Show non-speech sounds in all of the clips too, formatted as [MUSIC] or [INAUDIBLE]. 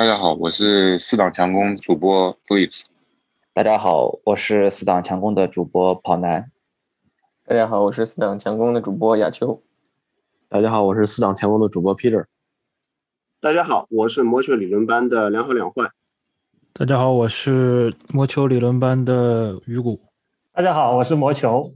大家好，我是四档强攻主播 Blitz。大家好，我是四档强攻的主播跑男。大家好，我是四档强攻的主播亚秋。大家好，我是四档强攻的主播 Peter。大家好，我是魔球理论班的两好两坏。大家好，我是魔球理论班的鱼骨。大家好，我是魔球。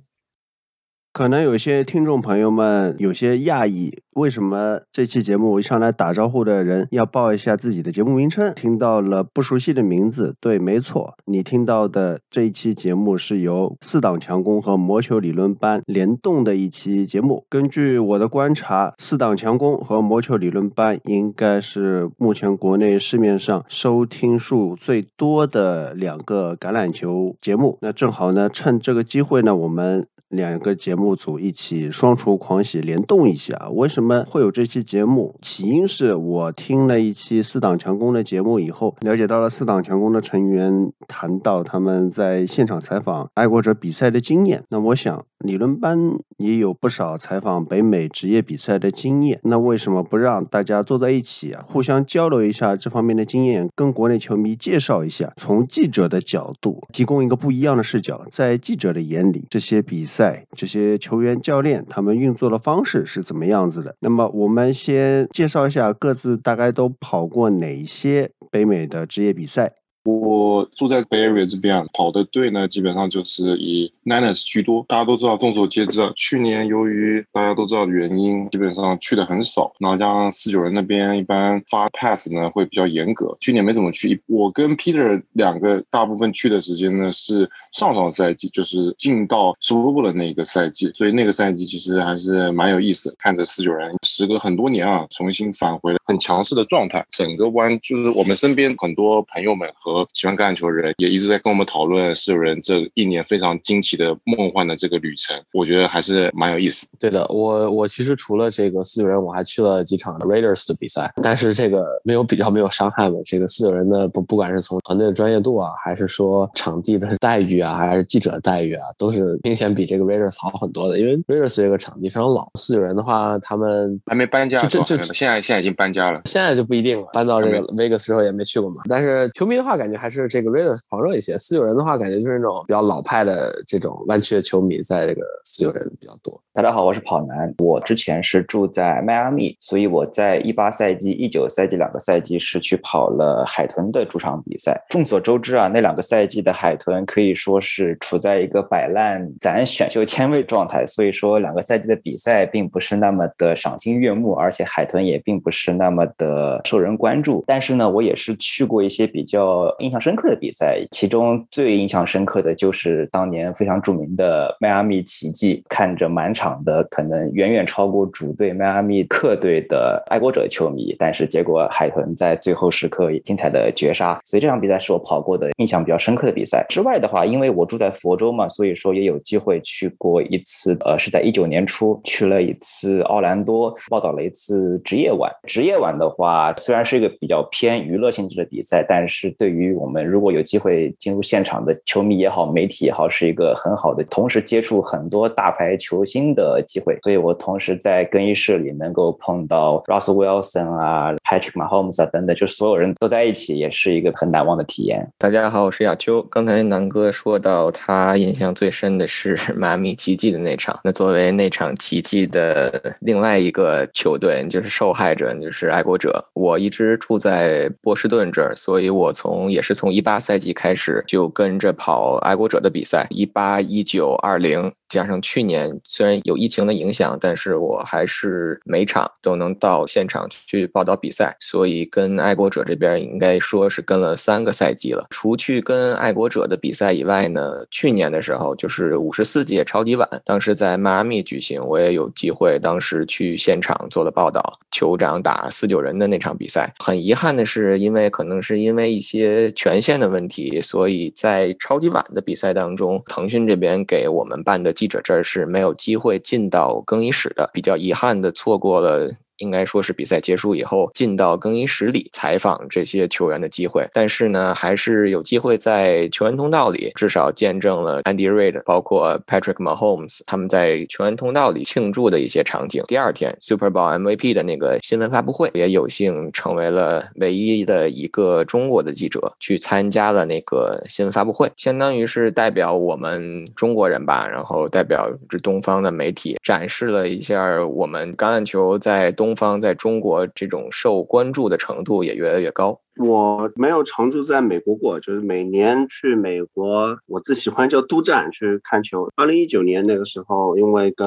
可能有些听众朋友们有些讶异，为什么这期节目一上来打招呼的人要报一下自己的节目名称？听到了不熟悉的名字，对，没错，你听到的这一期节目是由四档强攻和魔球理论班联动的一期节目。根据我的观察，四档强攻和魔球理论班应该是目前国内市面上收听数最多的两个橄榄球节目。那正好呢，趁这个机会呢，我们。两个节目组一起双厨狂喜联动一下，为什么会有这期节目？起因是我听了一期四档强攻的节目以后，了解到了四档强攻的成员谈到他们在现场采访爱国者比赛的经验。那我想，理论班也有不少采访北美职业比赛的经验，那为什么不让大家坐在一起啊，互相交流一下这方面的经验，跟国内球迷介绍一下，从记者的角度提供一个不一样的视角，在记者的眼里，这些比赛。赛这些球员、教练他们运作的方式是怎么样子的？那么我们先介绍一下各自大概都跑过哪些北美的职业比赛。我住在 Bay Area 这边，跑的队呢，基本上就是以 Niners 居多。大家都知道，众所皆知啊，去年由于大家都知道的原因，基本上去的很少。然后加上四九人那边一般发 pass 呢会比较严格，去年没怎么去。我跟 Peter 两个大部分去的时间呢是上上赛季，就是进到 Super Bowl 的那个赛季，所以那个赛季其实还是蛮有意思。看着四九人时隔很多年啊，重新返回了很强势的状态。整个湾就是我们身边很多朋友们和喜欢橄榄球的人也一直在跟我们讨论四九人这一年非常惊奇的梦幻的这个旅程，我觉得还是蛮有意思。对的，我我其实除了这个四九人，我还去了几场 Raiders 的比赛，但是这个没有比较，没有伤害的。这个四九人的不不管是从团队的专业度啊，还是说场地的待遇啊，还是记者的待遇啊，都是明显比这个 Raiders 好很多的。因为 Raiders 这个场地非常老，四九人的话他们还没搬家，就就现在现在已经搬家了，现在就不一定了，搬到这个 Vegas 之后也没去过嘛。但是球迷的话，感感觉还是。这个 Raiders 狂热一些，四九人的话，感觉就是那种比较老派的这种湾区的球迷，在这个四九人比较多。大家好，我是跑男，我之前是住在迈阿密，所以我在一八赛季、一九赛季两个赛季是去跑了海豚的主场比赛。众所周知啊，那两个赛季的海豚可以说是处在一个摆烂攒选秀签位状态，所以说两个赛季的比赛并不是那么的赏心悦目，而且海豚也并不是那么的受人关注。但是呢，我也是去过一些比较印象深。刻的比赛，其中最印象深刻的就是当年非常著名的迈阿密奇迹，看着满场的可能远远超过主队迈阿密客队的爱国者球迷，但是结果海豚在最后时刻精彩的绝杀，所以这场比赛是我跑过的印象比较深刻的比赛。之外的话，因为我住在佛州嘛，所以说也有机会去过一次，呃，是在一九年初去了一次奥兰多，报道了一次职业晚。职业晚的话，虽然是一个比较偏娱乐性质的比赛，但是对于我们如果有机会进入现场的球迷也好，媒体也好，是一个很好的同时接触很多大牌球星的机会。所以我同时在更衣室里能够碰到 Russell Wilson 啊、Patrick Mahomes 啊等等，就所有人都在一起，也是一个很难忘的体验。大家好，我是亚秋。刚才南哥说到他印象最深的是迈阿密奇迹的那场。那作为那场奇迹的另外一个球队，就是受害者，就是爱国者。我一直住在波士顿这儿，所以我从也是从。一八赛季开始就跟着跑爱国者的比赛，一八、一九、二零。加上去年虽然有疫情的影响，但是我还是每场都能到现场去报道比赛，所以跟爱国者这边应该说是跟了三个赛季了。除去跟爱国者的比赛以外呢，去年的时候就是五十四届超级碗，当时在迈阿密举行，我也有机会当时去现场做了报道，酋长打四九人的那场比赛。很遗憾的是，因为可能是因为一些权限的问题，所以在超级碗的比赛当中，腾讯这边给我们办的。记者这儿是没有机会进到更衣室的，比较遗憾的错过了应该说是比赛结束以后进到更衣室里采访这些球员的机会。但是呢，还是有机会在球员通道里，至少见证了 Andy Reid、包括 Patrick Mahomes 他们在球员通道里庆祝的一些场景。第二天 Super Bowl MVP 的那个新闻发布会，也有幸成为了唯一的一个中国的记者去参加了那个新闻发布会，相当于是代表我们中国人吧，然后代表这东方的媒体展示了一下我们橄榄球在东东方在中国这种受关注的程度也越来越高。我没有常住在美国过，就是每年去美国，我最喜欢就督战去看球。二零一九年那个时候，因为跟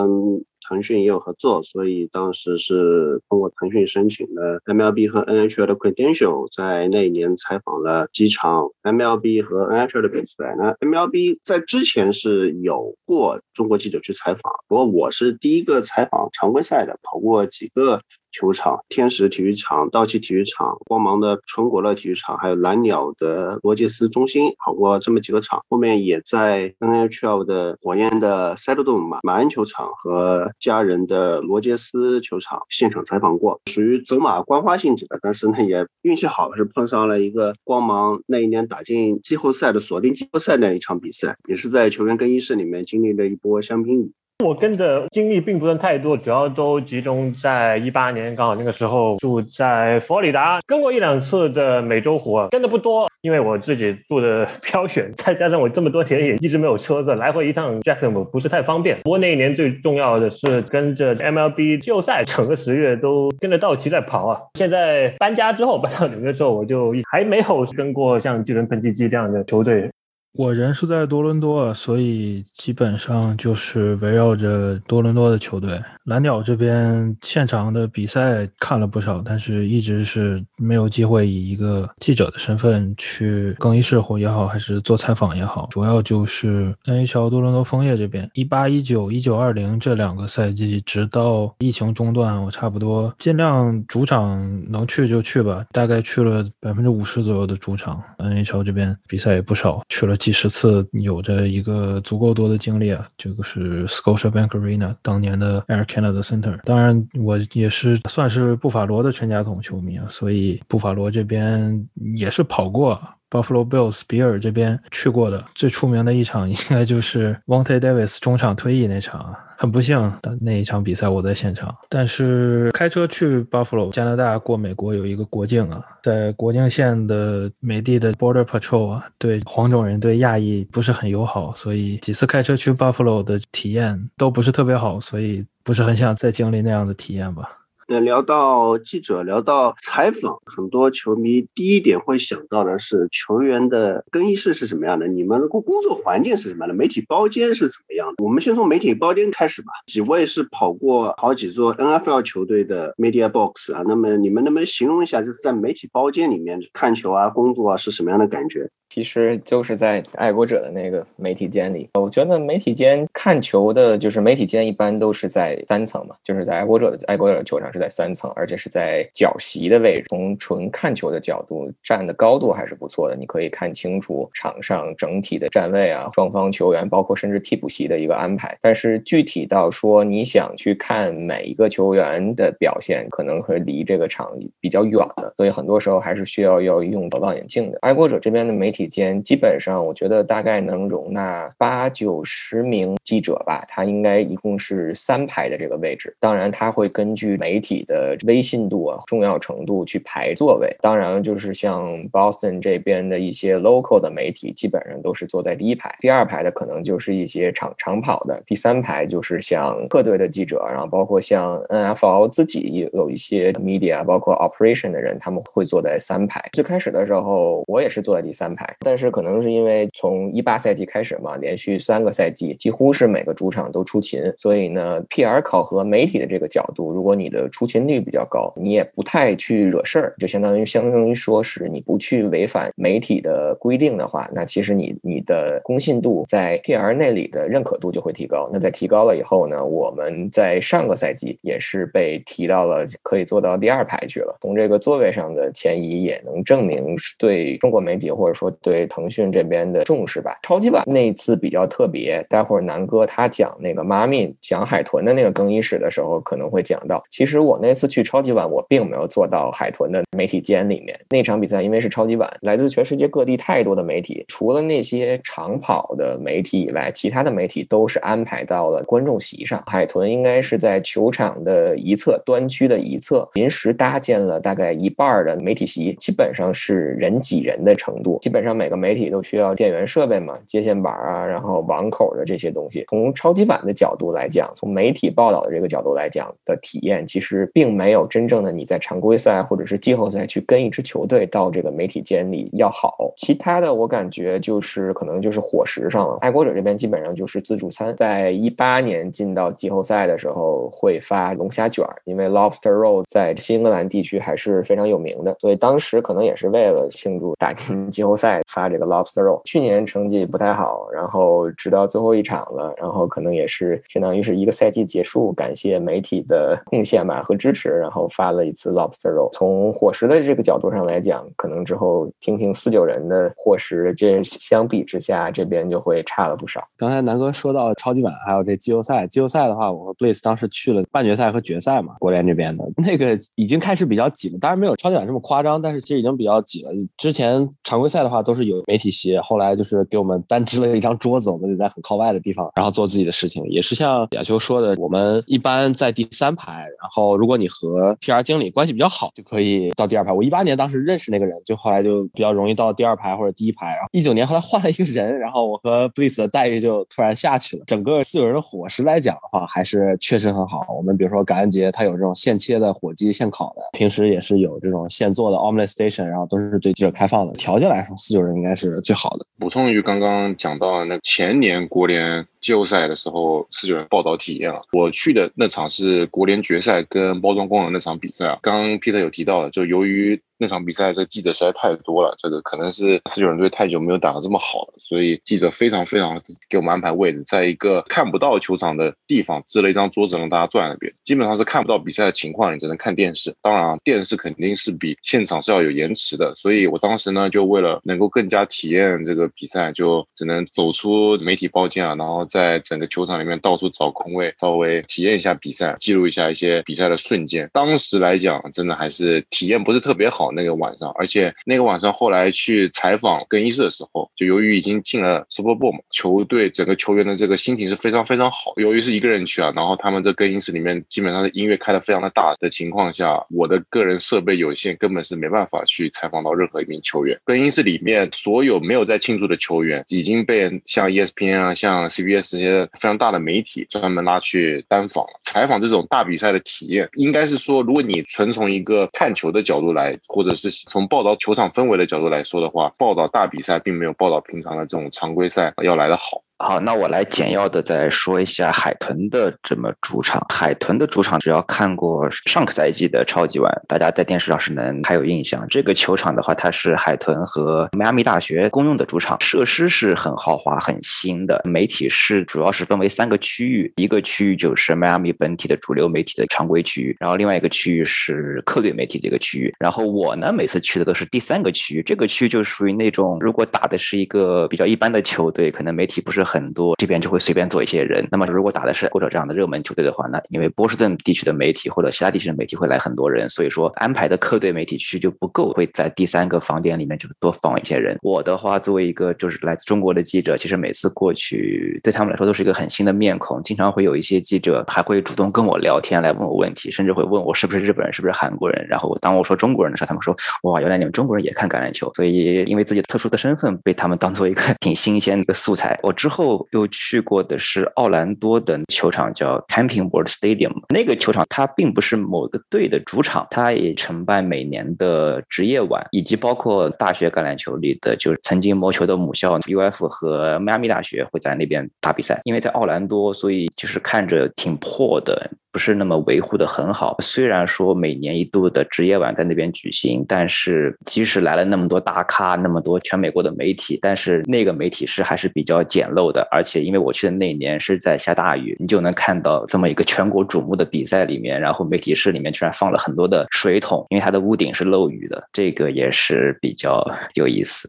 腾讯也有合作，所以当时是通过腾讯申请的 MLB 和 NHL 的 credential，在那一年采访了几场 MLB 和 NHL 的比赛。那 MLB 在之前是有过中国记者去采访，不过我是第一个采访常规赛的，跑过几个。球场、天使体育场、道奇体育场、光芒的纯国乐体育场，还有蓝鸟的罗杰斯中心，跑过这么几个场。后面也在 NHL 的火焰的塞德顿马马恩球场和家人的罗杰斯球场现场采访过，属于走马观花性质的。但是呢，也运气好，是碰上了一个光芒那一年打进季后赛的锁定季后赛那一场比赛，也是在球员更衣室里面经历了一波香槟雨。我跟的经历并不算太多，主要都集中在一八年，刚好那个时候住在佛罗里达，跟过一两次的美洲湖，跟的不多，因为我自己住的 [LAUGHS] 飘雪，再加上我这么多田野一直没有车子，来回一趟 Jackson 不是太方便。不过那一年最重要的是跟着 MLB 季后赛，整个十月都跟着道奇在跑啊。现 [LAUGHS] 在搬家之后搬到纽约之后，我就还没有跟过像巨人喷气机这样的球队。我人是在多伦多，所以基本上就是围绕着多伦多的球队。蓝鸟这边现场的比赛看了不少，但是一直是没有机会以一个记者的身份去更衣室或也好，还是做采访也好。主要就是 NHL 多伦多枫叶这边，一八一九、一九二零这两个赛季，直到疫情中断，我差不多尽量主场能去就去吧，大概去了百分之五十左右的主场。NHL 这边比赛也不少，去了。几十次有着一个足够多的经历啊，这个是 Scotiabank Arena 当年的 Air Canada Center。当然，我也是算是布法罗的全家桶球迷啊，所以布法罗这边也是跑过。Buffalo Bills 比尔这边去过的最出名的一场，应该就是 w o n t e Davis 中场退役那场啊。很不幸，那一场比赛我在现场。但是开车去 Buffalo 加拿大过美国有一个国境啊，在国境线的美帝的 Border Patrol 啊，对黄种人对亚裔不是很友好，所以几次开车去 Buffalo 的体验都不是特别好，所以不是很想再经历那样的体验吧。那聊到记者，聊到采访，很多球迷第一点会想到的是球员的更衣室是什么样的，你们工工作环境是什么样的，媒体包间是怎么样的？我们先从媒体包间开始吧。几位是跑过好几座 NFL 球队的 media box 啊，那么你们能不能形容一下，就是在媒体包间里面看球啊、工作啊是什么样的感觉？其实就是在爱国者的那个媒体间里，我觉得媒体间看球的，就是媒体间一般都是在三层嘛，就是在爱国者的爱国者球场是在三层，而且是在角席的位置。从纯看球的角度，站的高度还是不错的，你可以看清楚场上整体的站位啊，双方球员，包括甚至替补席的一个安排。但是具体到说你想去看每一个球员的表现，可能会离这个场比较远的，所以很多时候还是需要要用望远镜的。爱国者这边的媒体。间基本上，我觉得大概能容纳八九十名记者吧。它应该一共是三排的这个位置。当然，它会根据媒体的微信度啊、重要程度去排座位。当然，就是像 Boston 这边的一些 local 的媒体，基本上都是坐在第一排。第二排的可能就是一些长长跑的。第三排就是像各队的记者，然后包括像 NFL 自己有一些 media，包括 operation 的人，他们会坐在三排。最开始的时候，我也是坐在第三排。但是可能是因为从一八赛季开始嘛，连续三个赛季几乎是每个主场都出勤，所以呢，PR 考核媒体的这个角度，如果你的出勤率比较高，你也不太去惹事儿，就相当于相当于说是你不去违反媒体的规定的话，那其实你你的公信度在 PR 那里的认可度就会提高。那在提高了以后呢，我们在上个赛季也是被提到了可以做到第二排去了。从这个座位上的前移也能证明对中国媒体或者说。对腾讯这边的重视吧。超级碗那次比较特别，待会儿南哥他讲那个妈咪讲海豚的那个更衣室的时候可能会讲到。其实我那次去超级碗，我并没有坐到海豚的媒体间里面。那场比赛因为是超级碗，来自全世界各地太多的媒体，除了那些长跑的媒体以外，其他的媒体都是安排到了观众席上。海豚应该是在球场的一侧端区的一侧临时搭建了大概一半的媒体席，基本上是人挤人的程度。基本上每个媒体都需要电源设备嘛，接线板啊，然后网口的这些东西。从超级碗的角度来讲，从媒体报道的这个角度来讲的体验，其实并没有真正的你在常规赛或者是季后赛去跟一支球队到这个媒体间里要好。其他的我感觉就是可能就是伙食上了。爱国者这边基本上就是自助餐，在一八年进到季后赛的时候会发龙虾卷，因为 lobster roll 在新英格兰地区还是非常有名的，所以当时可能也是为了庆祝打进季后赛发这个 lobster roll。去年成绩不太好，然后直到最后一场了，然后可能也是相当于是一个赛季结束，感谢媒体的贡献吧和支持，然后发了一次 lobster roll。从伙食的这个角度上来讲，可能之后听听四九人的伙食，这相比之下这边就会差了不少。刚才南哥说到超级碗，还有这季后赛。季后赛的话，我和 Blaze 当时去了半决赛和决赛嘛，国联这边的那个已经开始比较挤了，当然没有超级碗这么夸张，但是其实已经比较挤了。之前常规赛的话都是有媒体席，后来就是给我们单支了一张桌子，我们得在很靠外的地方，然后做自己的事情。也是像亚秋说的，我们一般在第三排，然后如果你和 PR 经理关系比较好，就可以到第二排。我一八年当时认识那个人，就后来就比较容易到第二排或者第一排。然后一九年后来换了一个人，然后我和 Blaze 的待遇就突然下去了。整个四有人的伙食来讲的话，还是确实很好。我们比如说感恩节，他有这种现切的火鸡、现烤的，平时也是有这种现做的 omelet station，然后都是对记者开放的。条件来说，四就是应该是最好的。补充于刚刚讲到那前年国联季后赛的时候，四九人报道体验了。我去的那场是国联决赛跟包装工人那场比赛啊。刚刚 Peter 有提到了，就由于那场比赛这记者实在太多了，这个可能是四九人队太久没有打得这么好了，所以记者非常非常给我们安排位置，在一个看不到球场的地方支了一张桌子让大家坐在那边，基本上是看不到比赛的情况，你只能看电视。当然啊，电视肯定是比现场是要有延迟的，所以我当时呢就为了能够更加体验这个比赛，就只能走出媒体包间啊，然后在整个球场里面到处找空位，稍微体验一下比赛，记录一下一些比赛的瞬间。当时来讲，真的还是体验不是特别好。那个晚上，而且那个晚上后来去采访更衣室的时候，就由于已经进了 Super Bowl 嘛，球队整个球员的这个心情是非常非常好。由于是一个人去啊，然后他们这更衣室里面基本上是音乐开的非常的大的情况下，我的个人设备有限，根本是没办法去采访到任何一名球员。更衣室里面所有没有在庆祝的球员已经被像 ESPN 啊、像 CBS 这些非常大的媒体专门拉去单访。采访这种大比赛的体验，应该是说，如果你纯从一个看球的角度来，或者是从报道球场氛围的角度来说的话，报道大比赛并没有报道平常的这种常规赛要来的好。好，那我来简要的再说一下海豚的这么主场。海豚的主场，只要看过上个赛季的超级碗，大家在电视上是能还有印象。这个球场的话，它是海豚和迈阿密大学公用的主场，设施是很豪华、很新的。媒体是主要是分为三个区域，一个区域就是迈阿密本体的主流媒体的常规区域，然后另外一个区域是客队媒体的一个区域。然后我呢，每次去的都是第三个区域，这个区域就属于那种如果打的是一个比较一般的球队，可能媒体不是。很多这边就会随便做一些人。那么如果打的是或者这样的热门球队的话，那因为波士顿地区的媒体或者其他地区的媒体会来很多人，所以说安排的客队媒体区就不够，会在第三个房间里面就多放一些人。我的话，作为一个就是来自中国的记者，其实每次过去对他们来说都是一个很新的面孔，经常会有一些记者还会主动跟我聊天，来问我问题，甚至会问我是不是日本人，是不是韩国人。然后当我说中国人的时候，他们说哇，原来你们中国人也看橄榄球。所以因为自己特殊的身份，被他们当做一个挺新鲜的素材。我之后。后又去过的是奥兰多的球场，叫 Camping World Stadium。那个球场它并不是某个队的主场，它也承办每年的职业晚，以及包括大学橄榄球里的，就是曾经魔球的母校 UF 和迈阿密大学会在那边打比赛。因为在奥兰多，所以就是看着挺破的。不是那么维护的很好。虽然说每年一度的职业晚在那边举行，但是即使来了那么多大咖，那么多全美国的媒体，但是那个媒体室还是比较简陋的。而且因为我去的那年是在下大雨，你就能看到这么一个全国瞩目的比赛里面，然后媒体室里面居然放了很多的水桶，因为它的屋顶是漏雨的，这个也是比较有意思。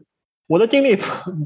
我的经历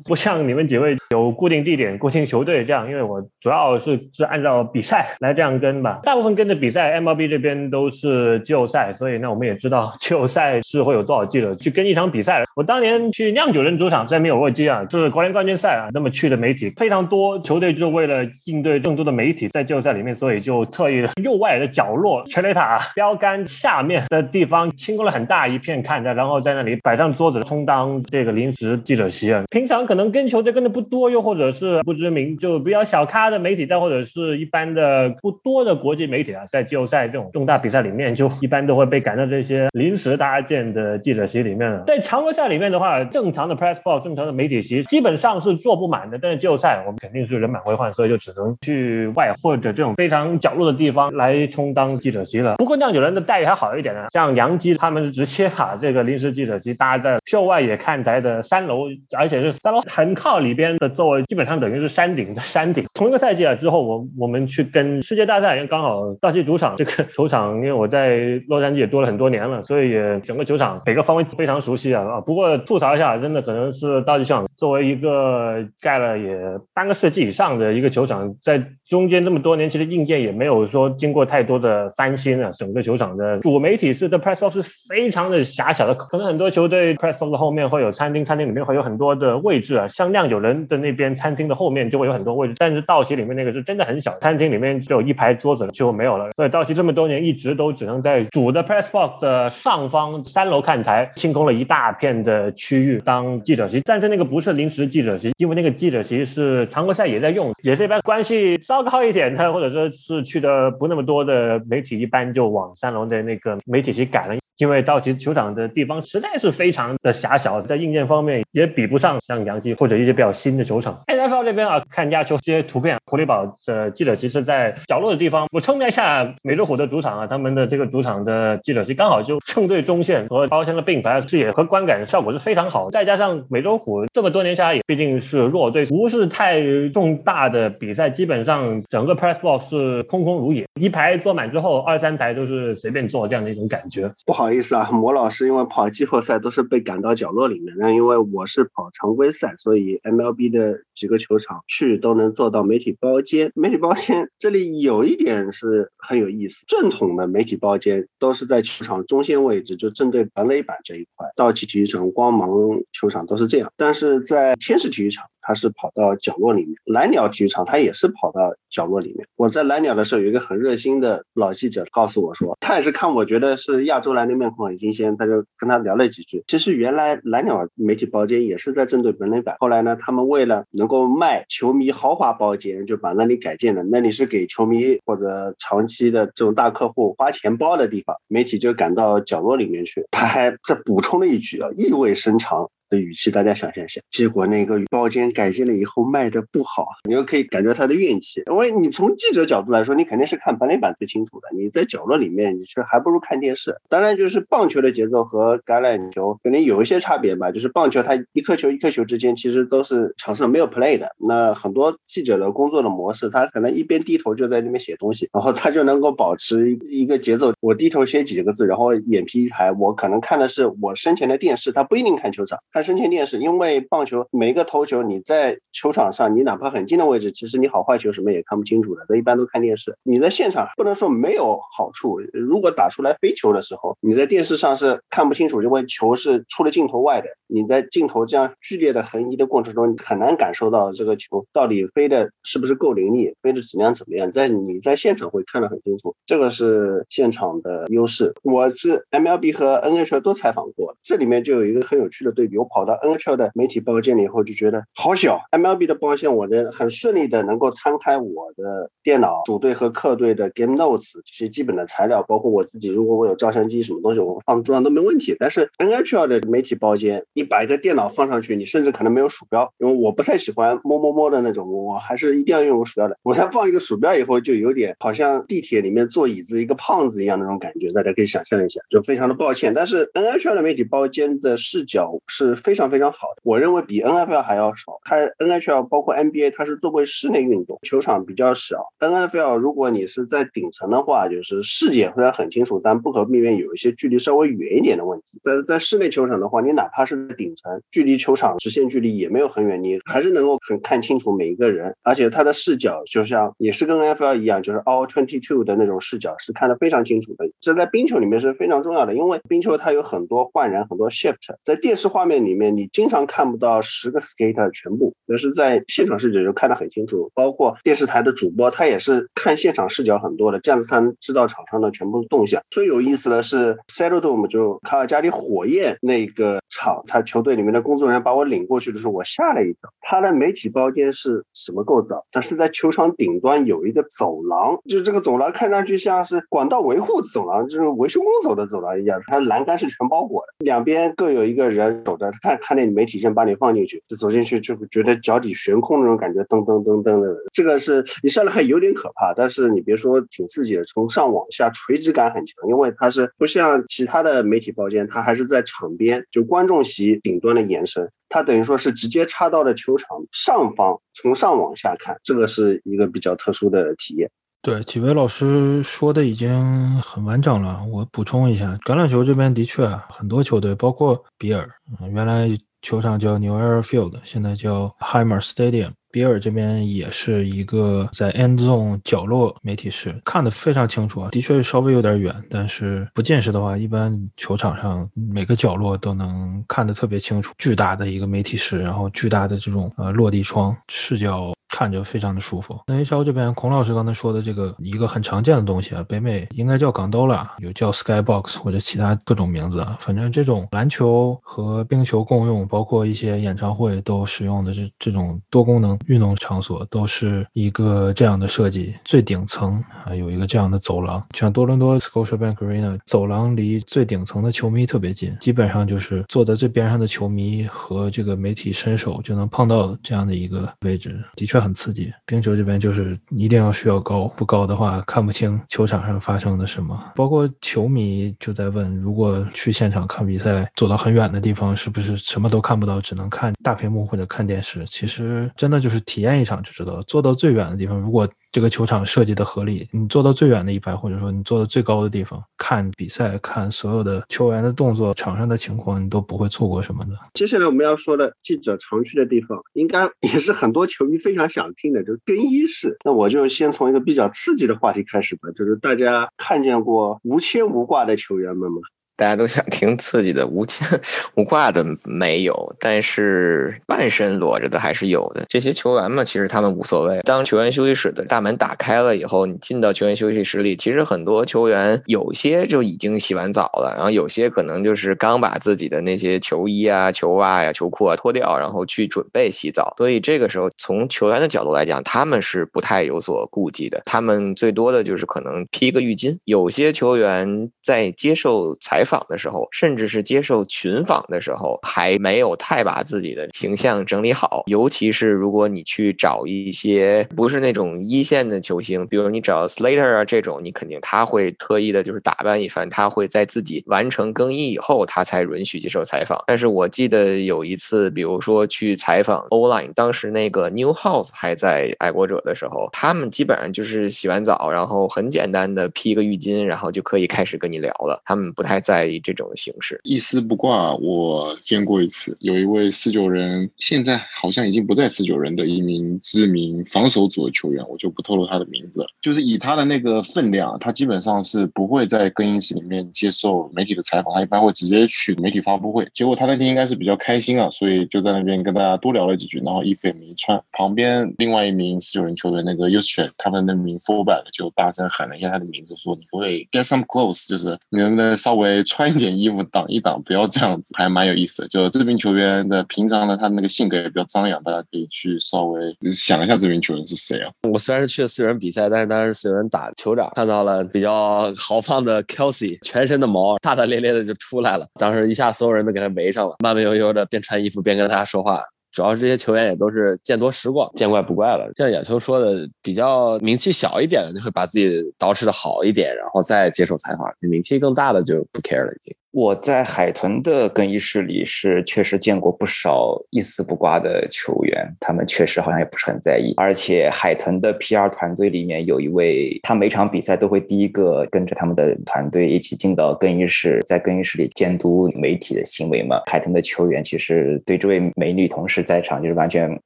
不像你们几位有固定地点、固定球队这样，因为我主要是是按照比赛来这样跟吧。大部分跟着比赛，MLB 这边都是季后赛，所以那我们也知道 [LAUGHS] 季后赛是会有多少记者去跟一场比赛。我当年去酿酒人主场在密尔沃基啊，就是国联冠军赛啊，那么去的媒体非常多，球队就为了应对更多的媒体在季后赛里面，所以就特意右外的角落全垒塔标杆下面的地方清空了很大一片看着，然后在那里摆上桌子充当这个临时。记者席啊，平常可能跟球队跟的不多，又或者是不知名，就比较小咖的媒体，再或者是一般的不多的国际媒体啊，在季后赛这种重大比赛里面，就一般都会被赶到这些临时搭建的记者席里面了。在常规赛里面的话，正常的 press box、正常的媒体席基本上是坐不满的，但是季后赛我们肯定是人满为患，所以就只能去外或者这种非常角落的地方来充当记者席了。不过酿酒人的待遇还好一点呢，像杨基他们直接把这个临时记者席搭在秀外野看台的三楼。而且是三楼很靠里边的座位，基本上等于是山顶的山顶。同一个赛季啊，之后我我们去跟世界大赛，因为刚好道奇主场这个球场，因为我在洛杉矶也住了很多年了，所以也整个球场每个方位非常熟悉啊啊。不过吐槽一下，真的可能是道奇球场作为一个盖了也半个世纪以上的一个球场，在中间这么多年，其实硬件也没有说经过太多的翻新啊。整个球场的主媒体室的 press box 是非常的狭小的，可能很多球队 press box 后面会有餐厅，餐厅里面会有。很多的位置啊，像酿酒人的那边餐厅的后面就会有很多位置，但是道奇里面那个是真的很小，餐厅里面只有一排桌子就没有了。所以道奇这么多年一直都只能在主的 press box 的上方三楼看台清空了一大片的区域当记者席，但是那个不是临时记者席，因为那个记者席是常规赛也在用，也是一般关系稍高一点的，或者说是去的不那么多的媒体，一般就往三楼的那个媒体席改了。因为道奇球场的地方实在是非常的狭小，在硬件方面也比不上像洋基或者一些比较新的球场。NFL 这边啊，看亚球这些图片，狐狸堡的记者席是在角落的地方。我称了一下美洲虎的主场啊，他们的这个主场的记者席刚好就正对中线，和包厢的并排，视野和观感效果是非常好。再加上美洲虎这么多年下来，也毕竟是弱队，不是太重大的比赛，基本上整个 press box 是空空如也，一排坐满之后，二三排都是随便坐这样的一种感觉。不好。不好意思啊，[LAUGHS] 魔老师，因为跑季后赛都是被赶到角落里面。那因为我是跑常规赛，所以 MLB 的几个球场去都能做到媒体包间。媒体包间这里有一点是很有意思，正统的媒体包间都是在球场中线位置，就正对本垒板这一块。道奇体育场、光芒球场都是这样，但是在天使体育场。他是跑到角落里面，蓝鸟体育场他也是跑到角落里面。我在蓝鸟的时候，有一个很热心的老记者告诉我说，他也是看我觉得是亚洲蓝的面孔很新鲜，他就跟他聊了几句。其实原来蓝鸟媒体包间也是在针对本垒板，后来呢，他们为了能够卖球迷豪华包间，就把那里改建了，那里是给球迷或者长期的这种大客户花钱包的地方，媒体就赶到角落里面去。他还再补充了一句啊，意味深长。的语气，大家想象一下，结果那个包间改进了以后卖的不好，你又可以感觉他的怨气。因为你从记者角度来说，你肯定是看本垒板最清楚的。你在角落里面，你是还不如看电视。当然，就是棒球的节奏和橄榄球肯定有一些差别吧。就是棒球它一颗球一颗球之间其实都是场上没有 play 的。那很多记者的工作的模式，他可能一边低头就在那边写东西，然后他就能够保持一个节奏。我低头写几个字，然后眼皮一抬，我可能看的是我身前的电视，他不一定看球场。看。深前电视，因为棒球每一个投球，你在球场上，你哪怕很近的位置，其实你好坏球什么也看不清楚的，都一般都看电视。你在现场不能说没有好处，如果打出来飞球的时候，你在电视上是看不清楚，因为球是出了镜头外的。你在镜头这样剧烈的横移的过程中，你很难感受到这个球到底飞的是不是够凌厉，飞的质量怎么样。但你在现场会看得很清楚，这个是现场的优势。我是 MLB 和 NH 都采访过，这里面就有一个很有趣的对比。我跑到 NHL 的媒体包间里以后，就觉得好小。MLB 的包间，我的很顺利的能够摊开我的电脑，主队和客队的 Game Notes 这些基本的材料，包括我自己，如果我有照相机什么东西，我放桌上都没问题。但是 NHL 的媒体包间，你把一个电脑放上去，你甚至可能没有鼠标，因为我不太喜欢摸摸摸的那种，我还是一定要用我鼠标的。我再放一个鼠标以后，就有点好像地铁里面坐椅子一个胖子一样那种感觉，大家可以想象一下，就非常的抱歉。但是 NHL 的媒体包间的视角是。非常非常好的，我认为比 NFL 还要少。它 NHL 包括 NBA，它是作为室内运动，球场比较小。NFL 如果你是在顶层的话，就是视野虽然很清楚，但不可避免有一些距离稍微远一点的问题。但是在室内球场的话，你哪怕是在顶层，距离球场直线距离也没有很远，你还是能够很看清楚每一个人，而且它的视角就像也是跟 NFL 一样，就是 All Twenty Two 的那种视角，是看得非常清楚的。这在冰球里面是非常重要的，因为冰球它有很多换人，很多 shift，在电视画面里面你经常看不到十个 skater 全部，但是在现场视角就看得很清楚。包括电视台的主播，他也是看现场视角很多的，这样子他能知道场上的全部动向。最有意思的是 s e t t l e d o m 就卡尔加里火焰那个场，他球队里面的工作人员把我领过去的时候，我吓了一跳。他的媒体包间是什么构造？它是在球场顶端有一个走廊，就是这个走廊看上去像是管道维护走廊，就是维修工走的走廊一样。它栏杆是全包裹的，两边各有一个人守着，看看那媒体先把你放进去，就走进去就会觉得脚底悬空那种感觉，噔噔噔噔的。这个是你上来还有点可怕，但是你别说挺刺激的，从上往下垂直感很强，因为它是不像其他的媒体包间，它还是在场边，就观众席顶端的延伸。它等于说是直接插到了球场上方，从上往下看，这个是一个比较特殊的体验。对，几位老师说的已经很完整了，我补充一下，橄榄球这边的确很多球队，包括比尔，原来球场叫 New Era Field，现在叫 Heimer Stadium。比尔这边也是一个在 end zone 角落媒体室，看得非常清楚啊，的确稍微有点远，但是不近视的话，一般球场上每个角落都能看得特别清楚。巨大的一个媒体室，然后巨大的这种呃落地窗视角。看着非常的舒服。NHL 这边，孔老师刚才说的这个一个很常见的东西啊，北美应该叫港兜啦，有叫 Skybox 或者其他各种名字啊。反正这种篮球和冰球共用，包括一些演唱会都使用的这这种多功能运动场所，都是一个这样的设计。最顶层啊有一个这样的走廊，像多伦多 Scotiabank Arena 走廊离最顶层的球迷特别近，基本上就是坐在最边上的球迷和这个媒体伸手就能碰到这样的一个位置，的确。很刺激，冰球这边就是一定要需要高，不高的话看不清球场上发生的什么。包括球迷就在问，如果去现场看比赛，走到很远的地方，是不是什么都看不到，只能看大屏幕或者看电视？其实真的就是体验一场就知道，坐到最远的地方，如果。这个球场设计的合理，你坐到最远的一排，或者说你坐到最高的地方看比赛，看所有的球员的动作、场上的情况，你都不会错过什么的。接下来我们要说的记者常去的地方，应该也是很多球迷非常想听的，就是更衣室。那我就先从一个比较刺激的话题开始吧，就是大家看见过无牵无挂的球员们吗？大家都想 [LAUGHS] 听刺激的，无牵无挂的没有，但是半身裸着的还是有的。这些球员嘛，其实他们无所谓。当球员休息室的大门打开了以后，你进到球员休息室里，其实很多球员有些就已经洗完澡了，然后有些可能就是刚把自己的那些球衣啊、球袜呀、球裤啊脱掉，然后去准备洗澡。所以这个时候，从球员的角度来讲，他们是不太有所顾忌的。他们最多的就是可能披个浴巾。有些球员在接受采采访的时候，甚至是接受群访的时候，还没有太把自己的形象整理好。尤其是如果你去找一些不是那种一线的球星，比如你找 Slater 啊这种，你肯定他会特意的就是打扮一番，他会在自己完成更衣以后，他才允许接受采访。但是我记得有一次，比如说去采访 O-line，当时那个 Newhouse 还在爱国者的时候，他们基本上就是洗完澡，然后很简单的披个浴巾，然后就可以开始跟你聊了。他们不太在。在意这种形式，一丝不挂。我见过一次，有一位四九人，现在好像已经不在四九人的一名知名防守组的球员，我就不透露他的名字了。就是以他的那个分量，他基本上是不会在更衣室里面接受媒体的采访，他一般会直接去媒体发布会。结果他那天应该是比较开心啊，所以就在那边跟大家多聊了几句，然后衣服也没穿。旁边另外一名四九人球员那个 u s h 他们那名 fullback 就大声喊了一下他的名字，说：“你不会 get some clothes，就是你能不能稍微。”穿一点衣服挡一挡，不要这样子，还蛮有意思的。就这名球员的平常呢，他那个性格也比较张扬，大家可以去稍微想一下这名球员是谁啊？[LAUGHS] 我虽然是去了四人比赛，但是当时四人打酋长，看到了比较豪放的 Kelsey，全身的毛大大咧咧的就出来了，当时一下所有人都给他围上了，慢慢悠悠的边穿衣服边跟他说话。主要是这些球员也都是见多识广，见怪不怪了。像野球说的，比较名气小一点的，就会把自己捯饬的好一点，然后再接受采访；名气更大的就不 care 了，已经。我在海豚的更衣室里是确实见过不少一丝不挂的球员，他们确实好像也不是很在意。而且海豚的 PR 团队里面有一位，他每场比赛都会第一个跟着他们的团队一起进到更衣室，在更衣室里监督媒体的行为嘛。海豚的球员其实对这位美女同事在场就是完全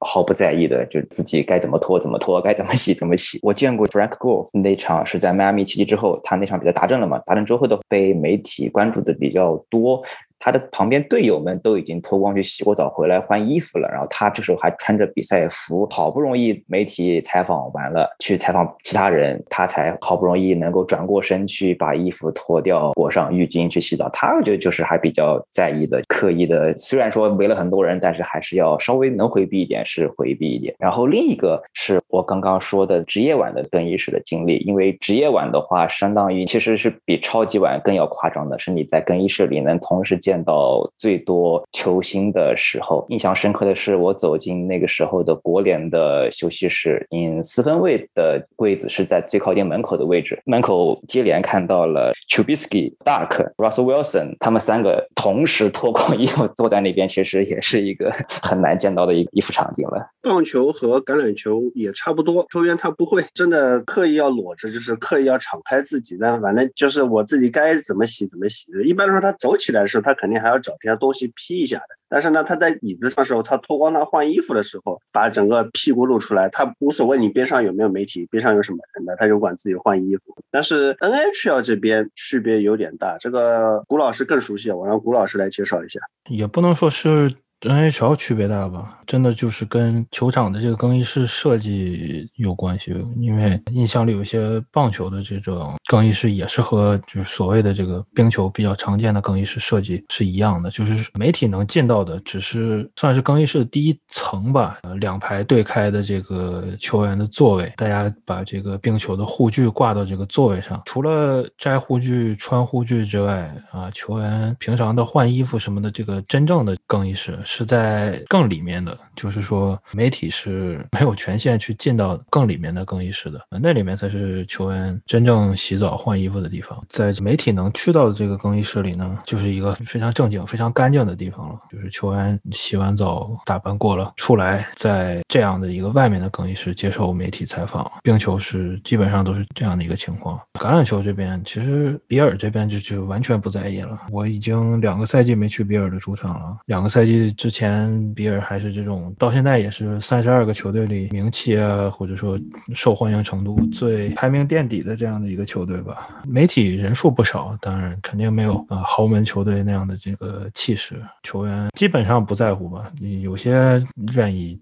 毫不在意的，就自己该怎么脱怎么脱，该怎么洗怎么洗。我见过 Frank Gore 那场是在迈阿密奇迹之后，他那场比赛达阵了嘛？达阵之后都被媒体关注的比较。比较多。他的旁边队友们都已经脱光去洗过澡回来换衣服了，然后他这时候还穿着比赛服，好不容易媒体采访完了，去采访其他人，他才好不容易能够转过身去把衣服脱掉，裹上浴巾去洗澡。他我觉得就是还比较在意的，刻意的，虽然说围了很多人，但是还是要稍微能回避一点是回避一点。然后另一个是我刚刚说的职业碗的更衣室的经历，因为职业碗的话，相当于其实是比超级碗更要夸张的，是你在更衣室里能同时。见到最多球星的时候，印象深刻的是我走进那个时候的国联的休息室，因四分卫的柜子是在最靠近门口的位置，门口接连看到了 Chubisky、Duck、Russell Wilson，他们三个同时脱光衣服坐在那边，其实也是一个很难见到的一一幅场景了。棒球和橄榄球也差不多，球员他不会真的刻意要裸着，就是刻意要敞开自己，但反正就是我自己该怎么洗怎么洗。一般来说，他走起来的时候，他肯定还要找些东西披一下的。但是呢，他在椅子上的时候，他脱光他换衣服的时候，把整个屁股露出来，他无所谓你边上有没有媒体，边上有什么人的，他就管自己换衣服。但是 NHL 这边区别有点大，这个古老师更熟悉，我让古老师来介绍一下。也不能说是。NHL 区别大吧？真的就是跟球场的这个更衣室设计有关系。因为印象里有些棒球的这种更衣室也是和就是所谓的这个冰球比较常见的更衣室设计是一样的，就是媒体能进到的只是算是更衣室的第一层吧。两排对开的这个球员的座位，大家把这个冰球的护具挂到这个座位上，除了摘护具、穿护具之外，啊，球员平常的换衣服什么的，这个真正的更衣室。是在更里面的，就是说媒体是没有权限去进到更里面的更衣室的，那里面才是球员真正洗澡换衣服的地方。在媒体能去到的这个更衣室里呢，就是一个非常正经、非常干净的地方了。就是球员洗完澡、打扮过了出来，在这样的一个外面的更衣室接受媒体采访。冰球是基本上都是这样的一个情况。橄榄球这边其实比尔这边就就完全不在意了。我已经两个赛季没去比尔的主场了，两个赛季。之前比尔还是这种，到现在也是三十二个球队里名气啊，或者说受欢迎程度最排名垫底的这样的一个球队吧。媒体人数不少，当然肯定没有啊豪门球队那样的这个气势。球员基本上不在乎吧，有些愿意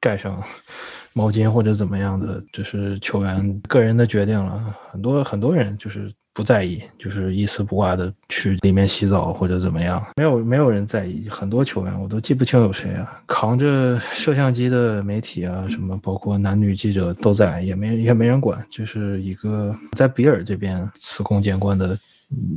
盖上毛巾或者怎么样的，这是球员个人的决定了。很多很多人就是。不在意，就是一丝不挂的去里面洗澡或者怎么样，没有没有人在意。很多球员我都记不清有谁啊，扛着摄像机的媒体啊，什么包括男女记者都在，也没也没人管，就是一个在比尔这边司空见惯的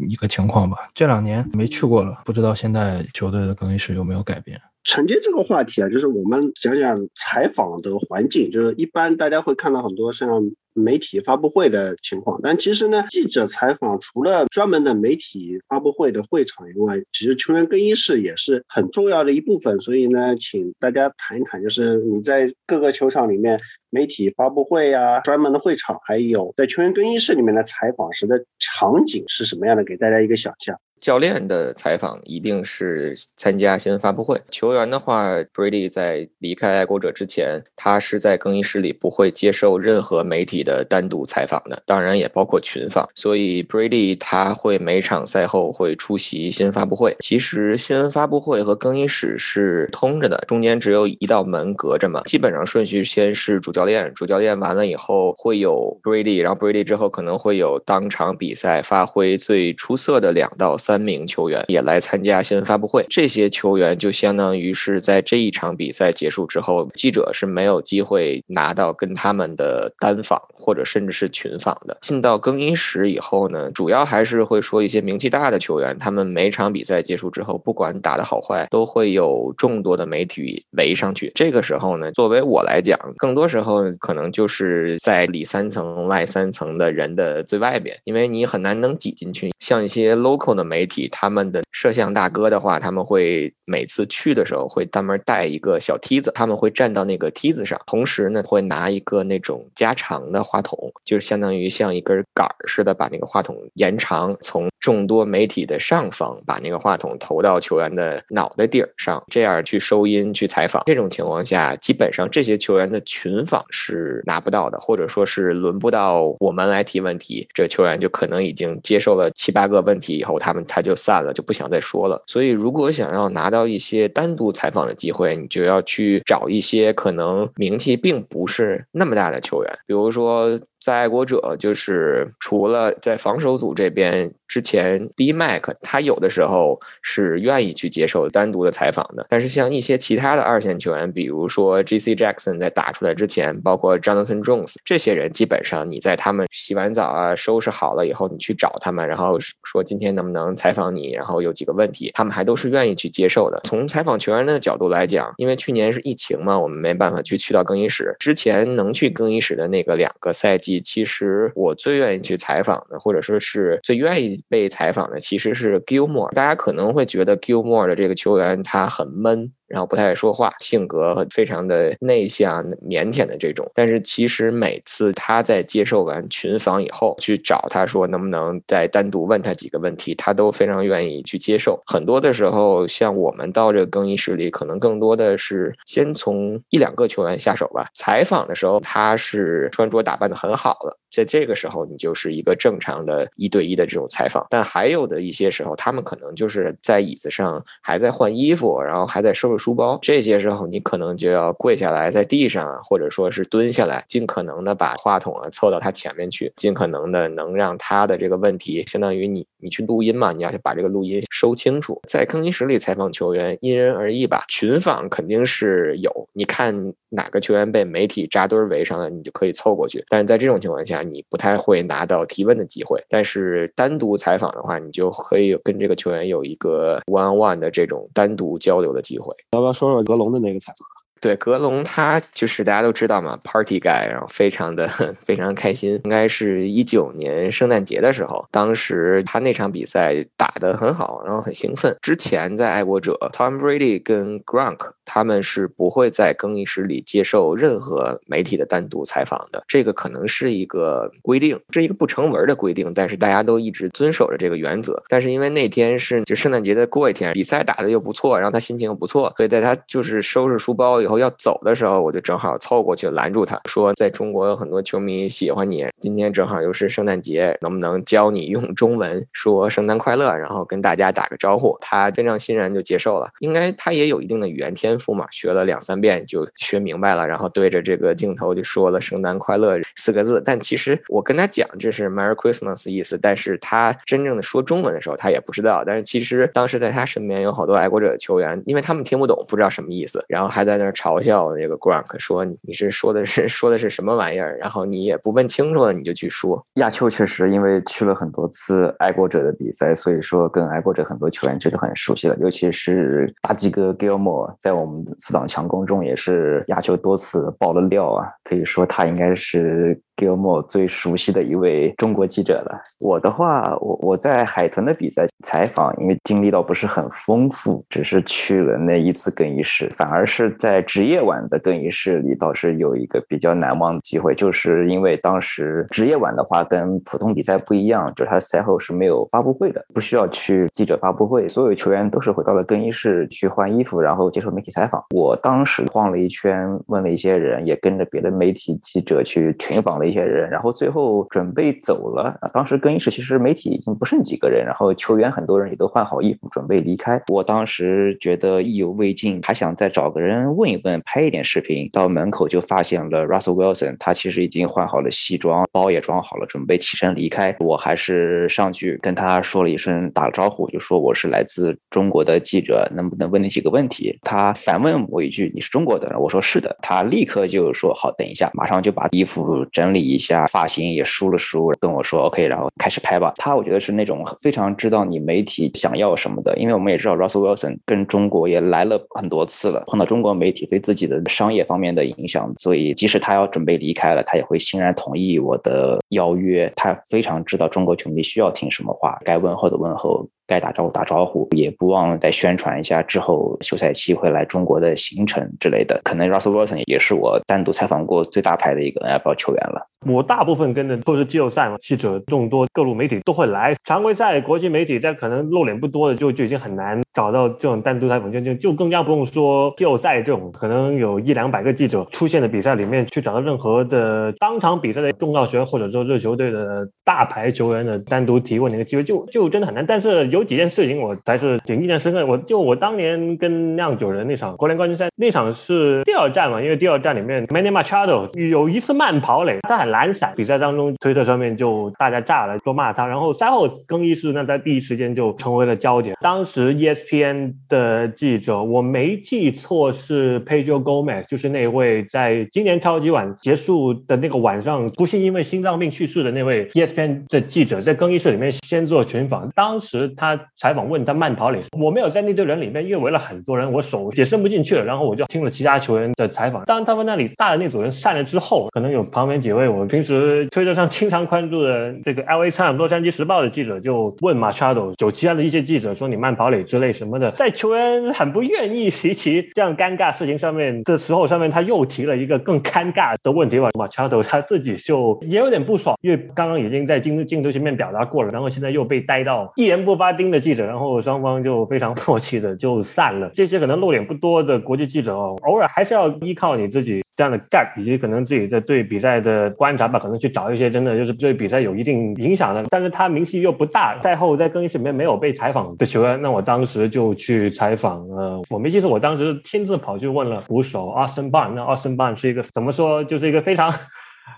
一个情况吧。这两年没去过了，不知道现在球队的更衣室有没有改变。承接这个话题啊，就是我们讲讲采访的环境，就是一般大家会看到很多像。媒体发布会的情况，但其实呢，记者采访除了专门的媒体发布会的会场以外，其实球员更衣室也是很重要的一部分。所以呢，请大家谈一谈，就是你在各个球场里面媒体发布会呀、专门的会场，还有在球员更衣室里面的采访时的场景是什么样的？给大家一个想象。教练的采访一定是参加新闻发布会。球员的话，Brady 在离开爱国者之前，他是在更衣室里不会接受任何媒体的单独采访的，当然也包括群访。所以 Brady 他会每场赛后会出席新闻发布会。其实新闻发布会和更衣室是通着的，中间只有一道门隔着嘛。基本上顺序先是主教练，主教练完了以后会有 Brady，然后 Brady 之后可能会有当场比赛发挥最出色的两到。三名球员也来参加新闻发布会，这些球员就相当于是在这一场比赛结束之后，记者是没有机会拿到跟他们的单访或者甚至是群访的。进到更衣室以后呢，主要还是会说一些名气大的球员，他们每场比赛结束之后，不管打得好坏，都会有众多的媒体围上去。这个时候呢，作为我来讲，更多时候可能就是在里三层外三层的人的最外边，因为你很难能挤进去。像一些 local 的媒媒体，他们的摄像大哥的话，他们会每次去的时候会专门带一个小梯子，他们会站到那个梯子上，同时呢会拿一个那种加长的话筒，就是相当于像一根杆儿似的，把那个话筒延长，从众多媒体的上方把那个话筒投到球员的脑袋顶上，这样去收音去采访。这种情况下，基本上这些球员的群访是拿不到的，或者说是轮不到我们来提问题，这球员就可能已经接受了七八个问题以后，他们他就散了，就不想再说了。所以，如果想要拿到一些单独采访的机会，你就要去找一些可能名气并不是那么大的球员，比如说。在爱国者，就是除了在防守组这边，之前 D Mac 他有的时候是愿意去接受单独的采访的，但是像一些其他的二线球员，比如说 G C Jackson 在打出来之前，包括 Jonathan Jones 这些人，基本上你在他们洗完澡啊、收拾好了以后，你去找他们，然后说今天能不能采访你，然后有几个问题，他们还都是愿意去接受的。从采访球员的角度来讲，因为去年是疫情嘛，我们没办法去去到更衣室，之前能去更衣室的那个两个赛季。其实我最愿意去采访的，或者说是最愿意被采访的，其实是 Gilmore。大家可能会觉得 Gilmore 的这个球员他很闷。然后不太爱说话，性格非常的内向、腼腆的这种。但是其实每次他在接受完群访以后，去找他说能不能再单独问他几个问题，他都非常愿意去接受。很多的时候，像我们到这更衣室里，可能更多的是先从一两个球员下手吧。采访的时候，他是穿着打扮的很好了，在这个时候你就是一个正常的一对一的这种采访。但还有的一些时候，他们可能就是在椅子上还在换衣服，然后还在收拾。书包这些时候，你可能就要跪下来在地上，或者说是蹲下来，尽可能的把话筒啊凑到他前面去，尽可能的能让他的这个问题，相当于你你去录音嘛，你要去把这个录音收清楚。在更衣室里采访球员，因人而异吧。群访肯定是有，你看哪个球员被媒体扎堆围上了，你就可以凑过去。但是在这种情况下，你不太会拿到提问的机会。但是单独采访的话，你就可以跟这个球员有一个 one on one 的这种单独交流的机会。要不要说说格隆的那个采访？对，格隆他就是大家都知道嘛，Party guy，然后非常的 [LAUGHS] 非常开心。应该是一九年圣诞节的时候，当时他那场比赛打得很好，然后很兴奋。之前在爱国者，Tom Brady 跟 Gronk 他们是不会在更衣室里接受任何媒体的单独采访的。这个可能是一个规定，是一个不成文的规定，但是大家都一直遵守着这个原则。但是因为那天是就圣诞节的过一天，比赛打得又不错，然后他心情又不错，所以在他就是收拾书包以然后要走的时候，我就正好凑过去拦住他，说在中国有很多球迷喜欢你，今天正好又是圣诞节，能不能教你用中文说圣诞快乐，然后跟大家打个招呼？他非常欣然就接受了，应该他也有一定的语言天赋嘛，学了两三遍就学明白了，然后对着这个镜头就说了圣诞快乐四个字。但其实我跟他讲这是 Merry Christmas 意思，但是他真正的说中文的时候他也不知道。但是其实当时在他身边有好多爱国者的球员，因为他们听不懂，不知道什么意思，然后还在那儿嘲笑。这个 Grunk，说你是说的是 [LAUGHS] 说的是什么玩意儿？然后你也不问清楚了，你就去说。亚秋确实因为去了很多次爱国者的比赛，所以说跟爱国者很多球员真的很熟悉了。尤其是大鸡哥 Gilmore，在我们四档强攻中也是亚秋多次爆了料啊，可以说他应该是。Gilmore 最熟悉的一位中国记者了。我的话，我我在海豚的比赛采访，因为经历倒不是很丰富，只是去了那一次更衣室，反而是在职业晚的更衣室里，倒是有一个比较难忘的机会，就是因为当时职业晚的话跟普通比赛不一样，就是他赛后是没有发布会的，不需要去记者发布会，所有球员都是回到了更衣室去换衣服，然后接受媒体采访。我当时晃了一圈，问了一些人，也跟着别的媒体记者去群访了。一些人，然后最后准备走了。当时更衣室其实媒体已经不剩几个人，然后球员很多人也都换好衣服准备离开。我当时觉得意犹未尽，还想再找个人问一问，拍一点视频。到门口就发现了 Russell Wilson，他其实已经换好了西装，包也装好了，准备起身离开。我还是上去跟他说了一声，打了招呼，就说我是来自中国的记者，能不能问你几个问题？他反问我一句：“你是中国的？”我说：“是的。”他立刻就说：“好，等一下，马上就把衣服整理。”一下发型也梳了梳，跟我说 OK，然后开始拍吧。他我觉得是那种非常知道你媒体想要什么的，因为我们也知道 Russell Wilson 跟中国也来了很多次了，碰到中国媒体对自己的商业方面的影响，所以即使他要准备离开了，他也会欣然同意我的邀约。他非常知道中国球迷需要听什么话，该问候的问候。该打招呼打招呼，也不忘再宣传一下之后休赛期会来中国的行程之类的。可能 Russell Wilson 也是我单独采访过最大牌的一个 NFL 球员了。我大部分跟的都是季后赛嘛，记者众多，各路媒体都会来。常规赛国际媒体在可能露脸不多的，就就已经很难找到这种单独采访，就就就更加不用说季后赛这种可能有一两百个记者出现的比赛里面去找到任何的当场比赛的重要球员或者说热球队的大牌球员的单独提问的一个机会，就就真的很难。但是有有几件事情我还是挺印象深刻。我就我当年跟酿酒人那场国联冠军赛，那场是第二战嘛，因为第二战里面 Manny Machado 有一次慢跑垒，他很懒散，比赛当中推特上面就大家炸了，说骂他。然后赛后更衣室那在第一时间就成为了焦点。当时 ESPN 的记者，我没记错是 Pedro Gomez，就是那位在今年超级碗结束的那个晚上不幸因为心脏病去世的那位 ESPN 的记者，在更衣室里面先做群访。当时他他采访问他慢跑垒，我没有在那堆人里面，因为围了很多人，我手也伸不进去了。然后我就听了其他球员的采访。当他们那里大的那组人散了之后，可能有旁边几位我平时推特上经常关注的这个 LA 太阳洛杉矶时报的记者就问 Machado，有其他的一些记者说你慢跑垒之类什么的，在球员很不愿意提起这样尴尬事情上面的时候，上面他又提了一个更尴尬的问题吧。Machado 他自己就也有点不爽，因为刚刚已经在镜镜头前面表达过了，然后现在又被带到一言不发盯的记者，然后双方就非常默契的就散了。这些可能露脸不多的国际记者哦，偶尔还是要依靠你自己这样的 gap，以及可能自己的对比赛的观察吧，可能去找一些真的就是对比赛有一定影响的，但是他名气又不大，赛后在更衣室里面没有被采访的球员，那我当时就去采访。呃，我没记错，我当时亲自跑去问了捕手 Austin Barn，那 Austin Barn 是一个怎么说，就是一个非常。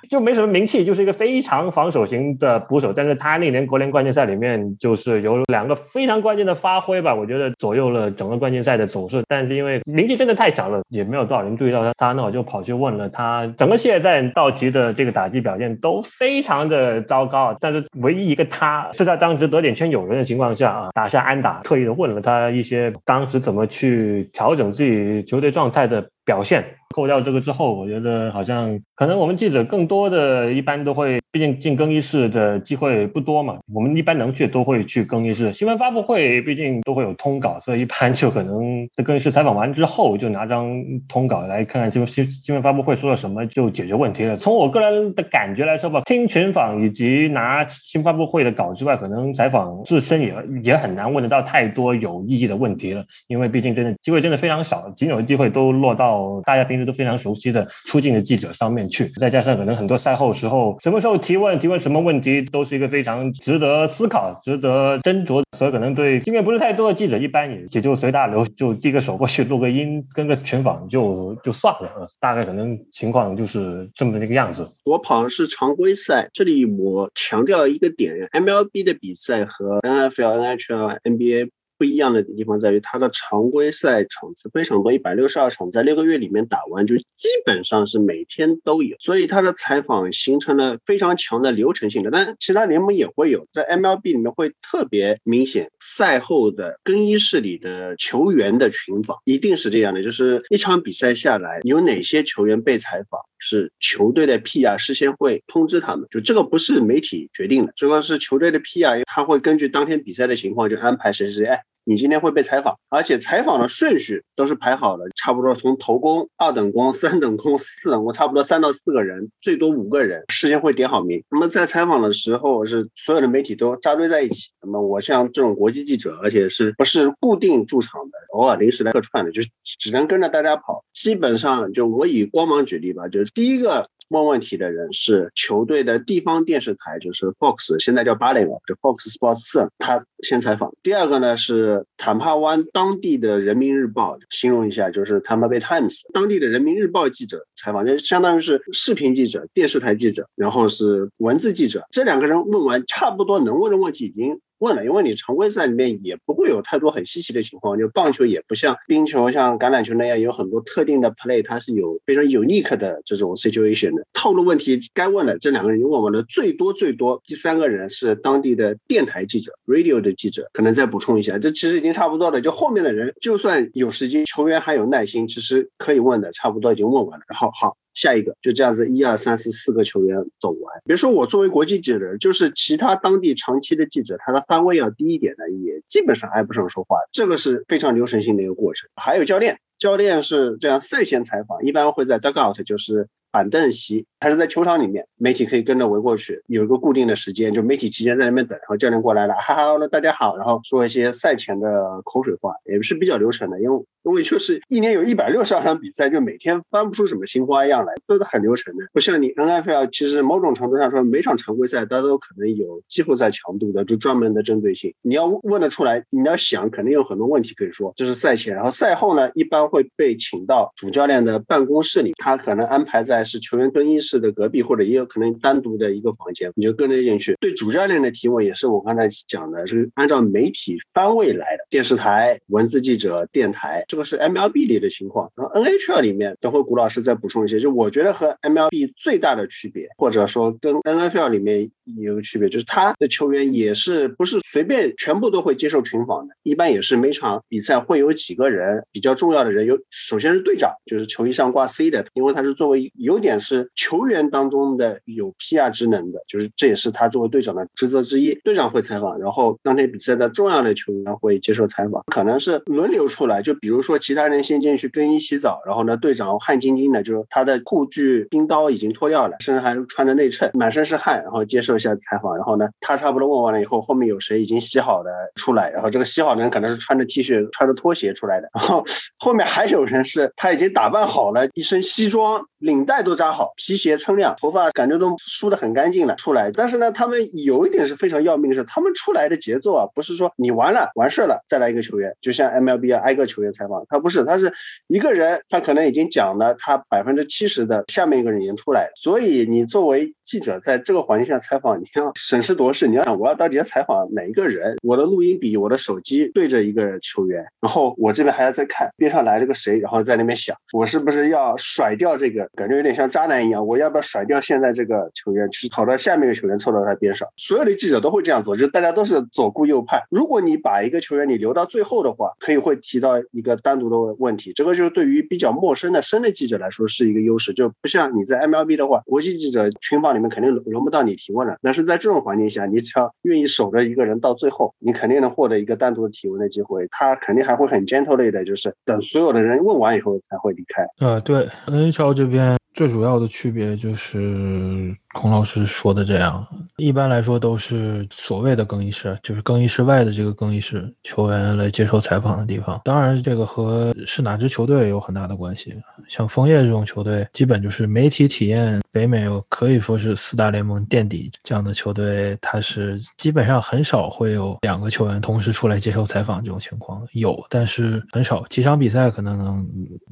就没什么名气，就是一个非常防守型的捕手。但是他那年国联冠军赛里面，就是有两个非常关键的发挥吧，我觉得左右了整个冠军赛的走势。但是因为名气真的太小了，也没有多少人注意到他。他那我就跑去问了他，整个系列赛道奇的这个打击表现都非常的糟糕。但是唯一一个他是在当时得点圈有人的情况下啊，打下安打，特意的问了他一些当时怎么去调整自己球队状态的表现。扣掉这个之后，我觉得好像可能我们记者更多的一般都会，毕竟进更衣室的机会不多嘛。我们一般能去都会去更衣室。新闻发布会毕竟都会有通稿，所以一般就可能在更衣室采访完之后，就拿张通稿来看看新新新闻发布会说了什么，就解决问题了。从我个人的感觉来说吧，听群访以及拿新发布会的稿之外，可能采访自身也也很难问得到太多有意义的问题了，因为毕竟真的机会真的非常少，仅有的机会都落到大家平时。都非常熟悉的出镜的记者上面去，再加上可能很多赛后时候，什么时候提问、提问什么问题，都是一个非常值得思考、值得斟酌。所以可能对经验不是太多的记者，一般也也就随大流，就递个手过去录个音，跟个群访就就算了。大概可能情况就是这么的一个样子。我跑的是常规赛，这里我强调一个点：MLB 的比赛和 NFL、NHL、NBA。不一样的地方在于，它的常规赛场次非常多，一百六十二场，在六个月里面打完，就基本上是每天都有，所以它的采访形成了非常强的流程性的。但其他联盟也会有，在 MLB 里面会特别明显，赛后的更衣室里的球员的群访一定是这样的，就是一场比赛下来，有哪些球员被采访，是球队的 PR 事先会通知他们，就这个不是媒体决定的，这个是球队的 PR，他会根据当天比赛的情况就安排谁谁谁，哎。你今天会被采访，而且采访的顺序都是排好的，差不多从头工、二等工、[LAUGHS] 三等工、四等工，差不多三到四个人，最多五个人，事先会点好名。那么在采访的时候，是所有的媒体都扎堆在一起。那么我像这种国际记者，而且是不是固定驻场的，偶尔临时来客串的，就只能跟着大家跑。基本上就我以光芒举例吧，就是第一个。问问题的人是球队的地方电视台，就是 Fox，现在叫八零了，就 Fox Sports，他先采访。第二个呢是坦帕湾当地的人民日报，形容一下就是 Tampa Bay Times，当地的人民日报记者采访，就相当于是视频记者、电视台记者，然后是文字记者。这两个人问完，差不多能问的问题已经。问了，因为你常规赛里面也不会有太多很稀奇的情况，就棒球也不像冰球、像橄榄球那样有很多特定的 play，它是有非常 unique 的这种 situation 的。套路问题该问的这两个人问完了，最多最多第三个人是当地的电台记者、radio 的记者，可能再补充一下，这其实已经差不多了。就后面的人就算有时间，球员还有耐心，其实可以问的差不多已经问完了。然后好。下一个，就这样子，一二三四四个球员走完。别说我作为国际记者，就是其他当地长期的记者，他的番位要低一点的，也基本上挨不上说话。这个是非常流程性的一个过程。还有教练，教练是这样赛前采访，一般会在 dugout，就是板凳席。还是在球场里面，媒体可以跟着围过去，有一个固定的时间，就媒体提前在那边等，然后教练过来了，哈哈，大家好，然后说一些赛前的口水话，也是比较流程的，因为因为确实一年有一百六十二场比赛，就每天翻不出什么新花样来，都是很流程的，不像你 NFL，其实某种程度上说，每场常规赛它都可能有季后赛强度的，就专门的针对性，你要问得出来，你要想，肯定有很多问题可以说，这是赛前，然后赛后呢，一般会被请到主教练的办公室里，他可能安排在是球员更衣室。的隔壁，或者也有可能单独的一个房间，你就跟着进去。对主教练的提问也是我刚才讲的，是按照媒体方位来的，电视台、文字记者、电台，这个是 MLB 里的情况。然后 NHL 里面，等会古老师再补充一些。就我觉得和 MLB 最大的区别，或者说跟 NFL 里面有个区别，就是他的球员也是不是随便全部都会接受群访的，一般也是每场比赛会有几个人比较重要的人，有首先是队长，就是球衣上挂 C 的，因为他是作为有有点是球。员当中的有 PR 职能的，就是这也是他作为队长的职责之一。队长会采访，然后当天比赛的重要的球员会接受采访，可能是轮流出来。就比如说其他人先进去更衣洗澡，然后呢，队长汗津津的，就是他的护具冰刀已经脱掉了，身上还穿着内衬，满身是汗，然后接受一下采访。然后呢，他差不多问完了以后，后面有谁已经洗好的出来，然后这个洗好的人可能是穿着 T 恤、穿着拖鞋出来的，然后后面还有人是他已经打扮好了，一身西装，领带都扎好，皮鞋。称量，头发感觉都梳得很干净了出来，但是呢，他们有一点是非常要命的是，他们出来的节奏啊，不是说你完了完事了再来一个球员，就像 MLB 啊挨个球员采访，他不是，他是一个人，他可能已经讲了他百分之七十的，下面一个人已经出来了，所以你作为记者在这个环境下采访，你要审时度势，你要想我要到底要采访哪一个人，我的录音笔、我的手机对着一个球员，然后我这边还要再看边上来了个谁，然后在那边想，我是不是要甩掉这个，感觉有点像渣男一样，我。要不要甩掉现在这个球员，去跑到下面一个球员凑到他边上？所有的记者都会这样做，就是大家都是左顾右盼。如果你把一个球员你留到最后的话，可以会提到一个单独的问题。这个就是对于比较陌生的深的记者来说是一个优势，就不像你在 MLB 的话，国际记者群访里面肯定轮不到你提问了。但是在这种环境下，你只要愿意守着一个人到最后，你肯定能获得一个单独的提问的机会。他肯定还会很 gentle 类的，就是等所有的人问完以后才会离开。呃，对，NHL 这边。最主要的区别就是孔老师说的这样，一般来说都是所谓的更衣室，就是更衣室外的这个更衣室，球员来接受采访的地方。当然，这个和是哪支球队有很大的关系。像枫叶这种球队，基本就是媒体体验，北美可以说是四大联盟垫底这样的球队，它是基本上很少会有两个球员同时出来接受采访这种情况，有，但是很少。几场比赛可能能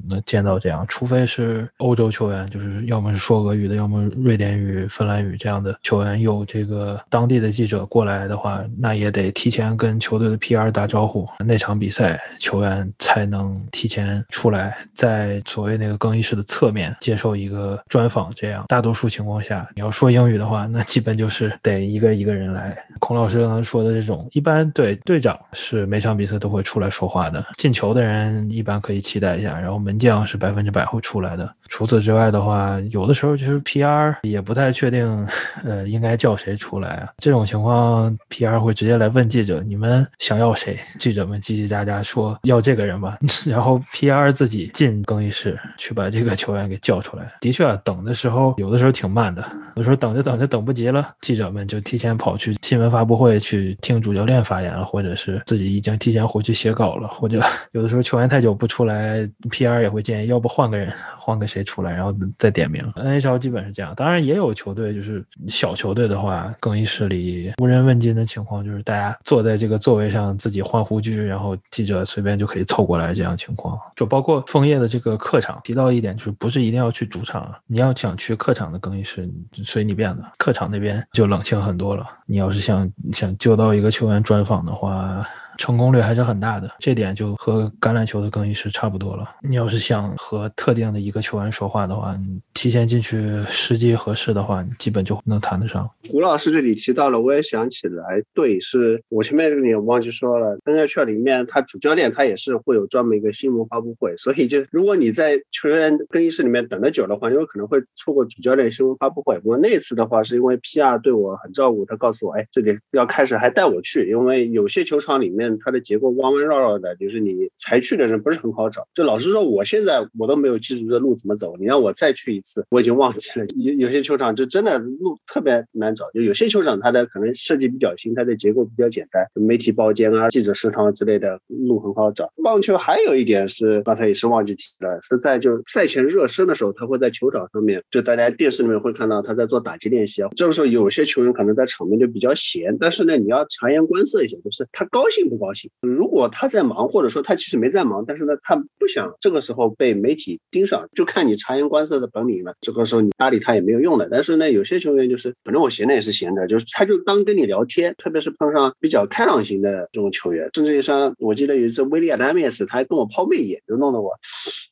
能见到这样，除非是欧洲球员。就是要么是说俄语的，要么瑞典语、芬兰语这样的球员，有这个当地的记者过来的话，那也得提前跟球队的 PR 打招呼，那场比赛球员才能提前出来，在所谓那个更衣室的侧面接受一个专访。这样，大多数情况下，你要说英语的话，那基本就是得一个一个人来。孔老师刚才说的这种，一般对队长是每场比赛都会出来说话的，进球的人一般可以期待一下，然后门将是百分之百会出来的。除此之外的。话有的时候就是 P.R. 也不太确定，[LAUGHS] 呃，应该叫谁出来啊？这种情况，P.R. 会直接来问记者：“你们想要谁？”记者们叽叽喳喳说：“要这个人吧。[LAUGHS] ”然后 P.R. 自己进更衣室去把这个球员给叫出来。的确，等的时候有的时候挺慢的，有时候等着等着等不及了，记者们就提前跑去新闻发布会去听主教练发言了，或者是自己已经提前回去写稿了，或者 [LAUGHS] 有的时候球员太久不出来，P.R. 也会建议要不换个人，换个谁出来，然后。再点名，NHL 基本是这样。当然也有球球队，就是小球队的话，更衣室里无人问津的情况，就是大家坐在这个座位上自己换护具，然后记者随便就可以凑过来这样情况。就包括枫叶的这个客场，提到一点就是不是一定要去主场，你要想去客场的更衣室，随你便的，客场那边就冷清很多了。你要是想想救到一个球员专访的话。成功率还是很大的，这点就和橄榄球的更衣室差不多了。你要是想和特定的一个球员说话的话，你提前进去时机合适的话，你基本就能谈得上。胡老师这里提到了，我也想起来，对，是我前面这个也忘记说了，NHL 里面他主教练他也是会有专门一个新闻发布会，所以就如果你在球员更衣室里面等的久的话，有可能会错过主教练新闻发布会。不过那次的话，是因为 PR 对我很照顾，他告诉我，哎，这里要开始，还带我去，因为有些球场里面它的结构弯弯绕绕的，就是你才去的人不是很好找。就老实说，我现在我都没有记住这路怎么走，你让我再去一次，我已经忘记了。有有些球场就真的路特别难找，就有些球场它的可能设计比较新，它的结构比较简单，媒体包间啊、记者食堂之类的路很好找。棒球还有一点是刚才也是忘记提了，是在就赛前热身的时候，他会在球场上面，就大家电视里面会看到他在做打击练习啊。这个时候有些球员可能在场面就比较闲，但是呢，你要察言观色一下，就是他高兴不高兴。如果他在忙，或者说他其实没在忙，但是呢，他不想这个时候被媒体盯上，就看你察言观色的本领了。这个时候你搭理他也没有用的。但是呢，有些球员就是，反正我闲着也是闲着，就是他就当跟你聊天，特别是碰上比较开朗型的这种球员，甚至于像我记得有一次威利亚达米斯，他还跟我抛媚眼，就弄得我，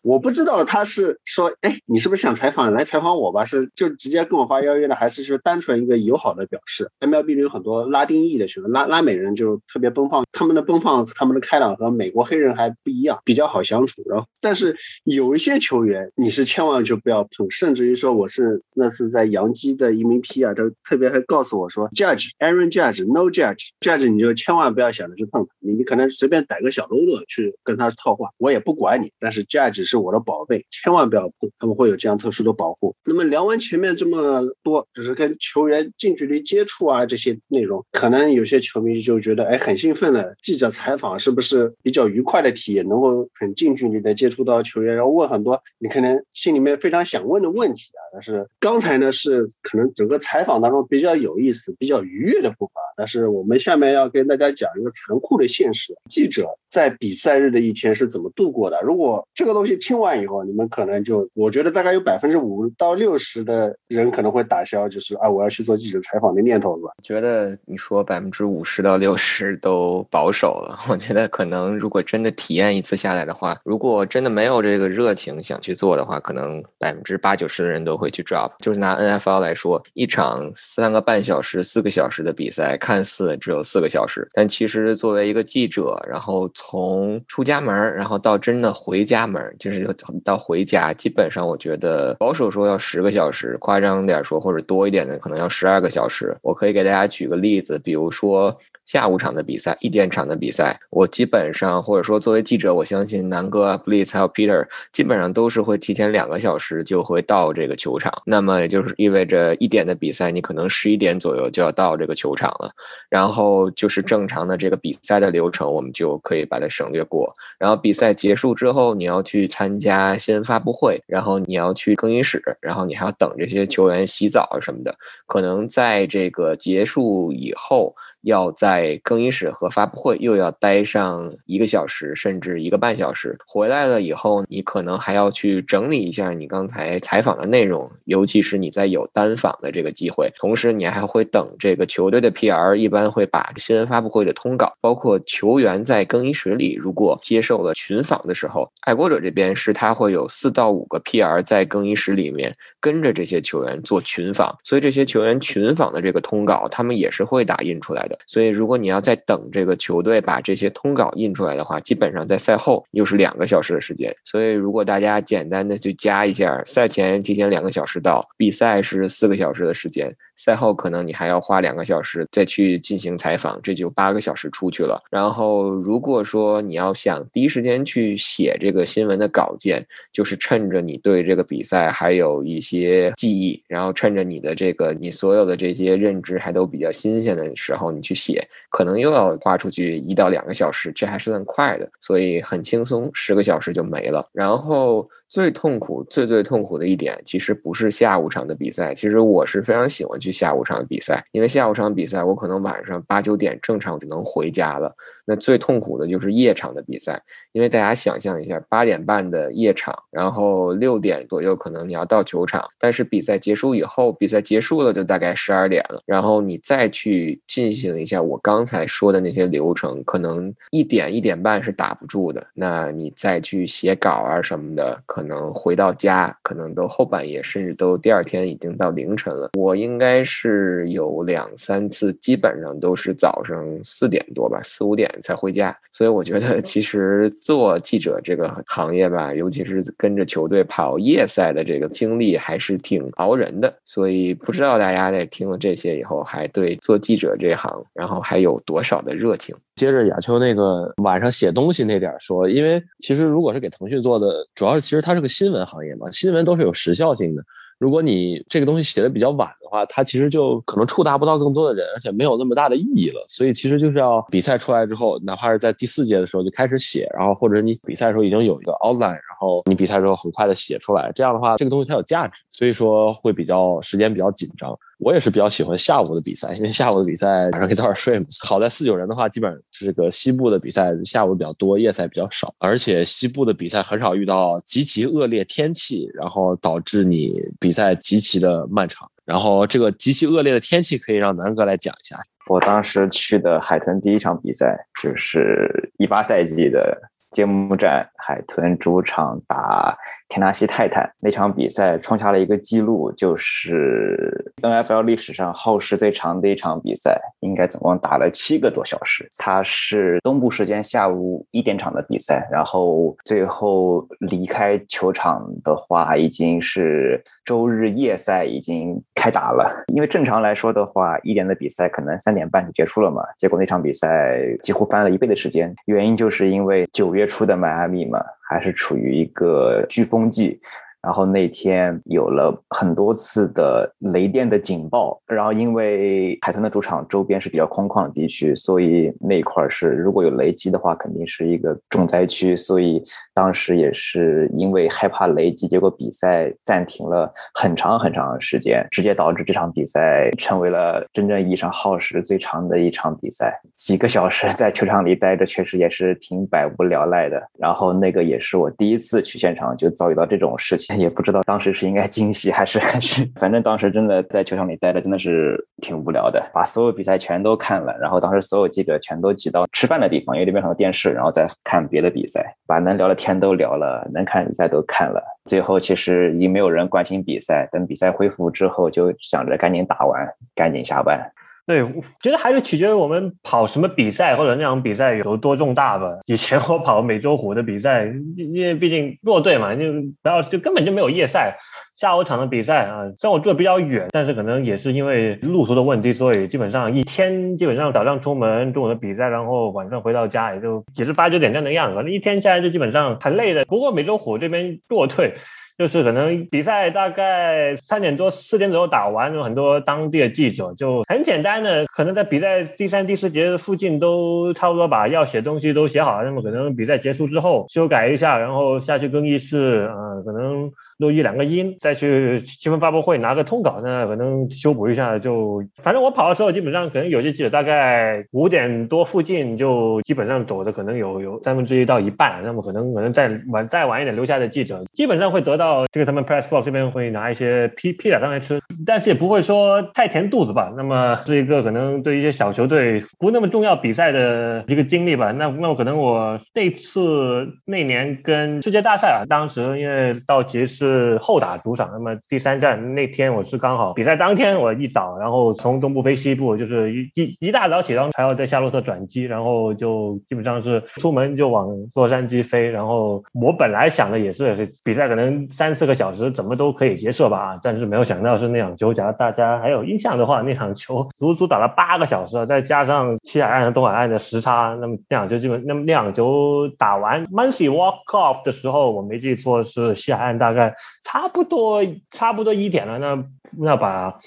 我不知道他是说，哎，你是不是想采访？来采访我吧？是就直接跟我发邀约的，还是说单纯一个友好的表示？MLB 里有很多拉丁裔的球员，拉拉美人就特别奔放，他们他们的奔放，他们的开朗和美国黑人还不一样，比较好相处。然后，但是有一些球员，你是千万就不要碰，甚至于说我是那次在洋基的移民批啊，都特别还告诉我说，Judge Aaron Judge No Judge Judge，你就千万不要想着去碰他，你你可能随便逮个小喽啰去跟他套话，我也不管你。但是 Judge 是我的宝贝，千万不要碰，他们会有这样特殊的保护。那么聊完前面这么多，就是跟球员近距离接触啊这些内容，可能有些球迷就觉得哎很兴奋了，记者采访是不是比较愉快的体验，能够很近距离的接触到球员，然后问很多你可能心里面非常想问的问题啊。但是刚才呢是可能整个采访当中比较有意思、比较愉悦的部分。但是我们下面要跟大家讲一个残酷的现实：记者在比赛日的一天是怎么度过的？如果这个东西听完以后，你们可能就，我觉得大概有百分之五到六十的人可能会打消，就是啊，我要去做记者采访的念头了。觉得你说百分之五十到六十都保保守了。[LAUGHS] 我觉得可能如果真的体验一次下来的话，如果真的没有这个热情想去做的话，可能百分之八九十的人都会去 drop。就是拿 NFL 来说，一场三个半小时、四个小时的比赛。看似只有四个小时，但其实作为一个记者，然后从出家门，然后到真的回家门，就是到回家，基本上我觉得保守说要十个小时，夸张点说或者多一点的，可能要十二个小时。我可以给大家举个例子，比如说。下午场的比赛，一点场场的比赛，我基本上或者说作为记者，我相信南哥、Blitz 还有 Peter 基本上都是会提前两个小时就会到这个球场。那么也就是意味着一点的比赛，你可能十一点左右就要到这个球场了。然后就是正常的这个比赛的流程，我们就可以把它省略过。然后比赛结束之后，你要去参加新闻发布会，然后你要去更衣室，然后你还要等这些球员洗澡什么的。可能在这个结束以后。要在更衣室和发布会又要待上一个小时，甚至一个半小时。回来了以后，你可能还要去整理一下你刚才采访的内容，尤其是你在有单访的这个机会。同时，你还会等这个球队的 PR，一般会把新闻发布会的通稿，包括球员在更衣室里如果接受了群访的时候，爱国者这边是他会有四到五个 PR 在更衣室里面跟着这些球员做群访，所以这些球员群访的这个通稿，他们也是会打印出来的。所以，如果你要在等这个球队把这些通稿印出来的话，基本上在赛后又是两个小时的时间。所以，如果大家简单的就加一下，赛前提前两个小时到，比赛是四个小时的时间。赛后可能你还要花两个小时再去进行采访，这就八个小时出去了。然后如果说你要想第一时间去写这个新闻的稿件，就是趁着你对这个比赛还有一些记忆，然后趁着你的这个你所有的这些认知还都比较新鲜的时候，你去写，可能又要花出去一到两个小时，这还是算快的，所以很轻松，十个小时就没了。然后。最痛苦、最最痛苦的一点，其实不是下午场的比赛。其实我是非常喜欢去下午场的比赛，因为下午场比赛，我可能晚上八九点正常就能回家了。那最痛苦的就是夜场的比赛，因为大家想象一下，八点半的夜场，然后六点左右可能你要到球场，但是比赛结束以后，比赛结束了就大概十二点了，然后你再去进行一下我刚才说的那些流程，可能一点一点半是打不住的。那你再去写稿啊什么的。能回到家，可能都后半夜，甚至都第二天已经到凌晨了。我应该是有两三次，基本上都是早上四点多吧，四五点才回家。所以我觉得，其实做记者这个行业吧，尤其是跟着球队跑夜赛的这个经历，还是挺熬人的。所以不知道大家在听了这些以后，还对做记者这行，然后还有多少的热情？接着亚秋那个晚上写东西那点说，因为其实如果是给腾讯做的，主要是其实它是个新闻行业嘛，新闻都是有时效性的。如果你这个东西写的比较晚的话，它其实就可能触达不到更多的人，而且没有那么大的意义了。所以其实就是要比赛出来之后，哪怕是在第四届的时候就开始写，然后或者你比赛的时候已经有一个 outline，然后你比赛之后很快的写出来，这样的话这个东西它有价值，所以说会比较时间比较紧张。我也是比较喜欢下午的比赛，因为下午的比赛晚上可以早点睡嘛。好在四九人的话，基本上这个西部的比赛下午比较多，夜赛比较少，而且西部的比赛很少遇到极其恶劣天气，然后导致你比赛极其的漫长。然后这个极其恶劣的天气可以让南哥来讲一下。我当时去的海豚第一场比赛就是一八赛季的。揭幕战，海豚主场打田纳西泰坦那场比赛创下了一个记录，就是 NFL 历史上耗时最长的一场比赛，应该总共打了七个多小时。它是东部时间下午一点场的比赛，然后最后离开球场的话，已经是周日夜赛已经开打了。因为正常来说的话，一点的比赛可能三点半就结束了嘛，结果那场比赛几乎翻了一倍的时间，原因就是因为九月。月初的迈阿密嘛，还是处于一个飓风季。然后那天有了很多次的雷电的警报，然后因为海豚的主场周边是比较空旷的地区，所以那块是如果有雷击的话，肯定是一个重灾区。所以当时也是因为害怕雷击，结果比赛暂停了很长很长的时间，直接导致这场比赛成为了真正意义上耗时最长的一场比赛。几个小时在球场里待着，确实也是挺百无聊赖的。然后那个也是我第一次去现场就遭遇到这种事情。也不知道当时是应该惊喜还是还是，反正当时真的在球场里待着真的是挺无聊的，把所有比赛全都看了，然后当时所有记者全都挤到吃饭的地方，因为那边有电视，然后再看别的比赛，把能聊的天都聊了，能看比赛都看了。最后其实已经没有人关心比赛，等比赛恢复之后，就想着赶紧打完，赶紧下班。对，我觉得还是取决于我们跑什么比赛或者那场比赛有多重大吧。以前我跑美洲虎的比赛，因为毕竟弱队嘛，就然后就根本就没有夜赛，下午场的比赛啊。虽然我住的比较远，但是可能也是因为路途的问题，所以基本上一天基本上早上出门，中午的比赛，然后晚上回到家也就也是八九点这样的样子。反正一天下来就基本上很累的。不过美洲虎这边弱队。就是可能比赛大概三点多四点左右打完，有很多当地的记者就很简单的，可能在比赛第三第四节附近都差不多把要写东西都写好了，那么可能比赛结束之后修改一下，然后下去更衣室，嗯，可能。录一两个音，再去新闻发布会拿个通稿，那可能修补一下就。反正我跑的时候，基本上可能有些记者大概五点多附近就基本上走的，可能有有三分之一到一半。那么可能可能再晚再晚一点留下的记者，基本上会得到这个他们 press box 这边会拿一些披披萨上来吃，但是也不会说太填肚子吧。那么是一个可能对一些小球队不那么重要比赛的一个经历吧。那那我可能我那次那年跟世界大赛啊，当时因为到杰斯。是后打主场，那么第三站那天我是刚好比赛当天，我一早然后从东部飞西部，就是一一一大早起床还要在夏洛特转机，然后就基本上是出门就往洛杉矶飞。然后我本来想的也是比赛可能三四个小时怎么都可以接受吧，但是没有想到是那场球，假如大家还有印象的话，那场球足足打了八个小时，再加上西海岸和东海岸的时差，那么那场就基本那么那场球打完 m u n c y walk off 的时候，我没记错是西海岸大概。差不多，差不多一点了。那那把，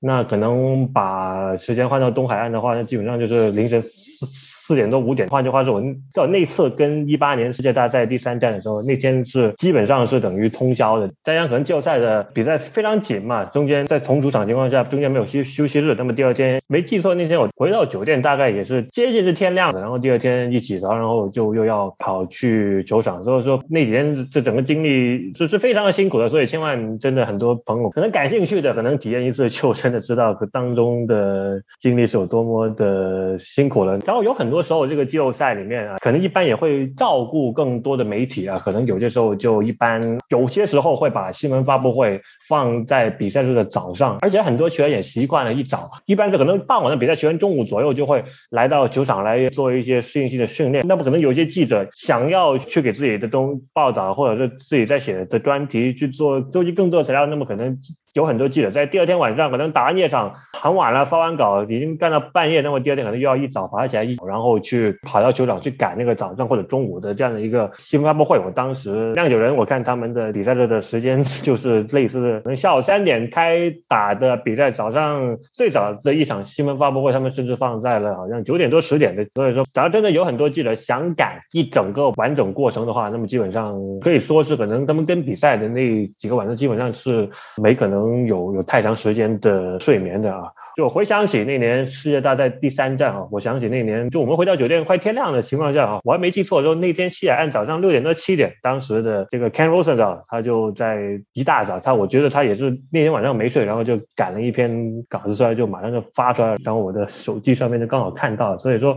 那可能把时间换到东海岸的话，那基本上就是凌晨四。四点多五点，换句话说，我在那次跟一八年世界大赛第三站的时候，那天是基本上是等于通宵的。大家可能季后赛的比赛非常紧嘛，中间在同主场情况下，中间没有休休息日。那么第二天没记错，那天我回到酒店大概也是接近是天亮的。然后第二天一起床，然后就又要跑去球场。所以说那几天这整个经历是是非常的辛苦的。所以千万真的很多朋友可能感兴趣的，可能体验一次就真的知道当中的经历是有多么的辛苦了。然后有很多。多时候这个季后赛里面啊，可能一般也会照顾更多的媒体啊，可能有些时候就一般有些时候会把新闻发布会放在比赛日的早上，而且很多球员也习惯了一早，一般是可能傍晚的比赛，球员中午左右就会来到球场来做一些适应性的训练。那么可能有些记者想要去给自己的东报道，或者是自己在写的专题去做收集更多的材料，那么可能。有很多记者在第二天晚上可能打完夜场很晚了，发完稿已经干到半夜，那么第二天可能又要一早爬起来，一然后去跑到球场去赶那个早上或者中午的这样的一个新闻发布会。我当时酿酒人，我看他们的比赛的的时间就是类似，可能下午三点开打的比赛，早上最早的一场新闻发布会，他们甚至放在了好像九点多十点的。所以说，假如真的有很多记者想赶一整个完整过程的话，那么基本上可以说是可能他们跟比赛的那几个晚上基本上是没可能。能有有太长时间的睡眠的啊。就回想起那年世界大赛第三站啊，我想起那年就我们回到酒店快天亮的情况下啊，我还没记错的时候，那天西海岸早上六点到七点，当时的这个 Ken Rosen 啊，他就在一大早，他我觉得他也是那天晚上没睡，然后就赶了一篇稿子出来，就马上就发出来，然后我的手机上面就刚好看到，所以说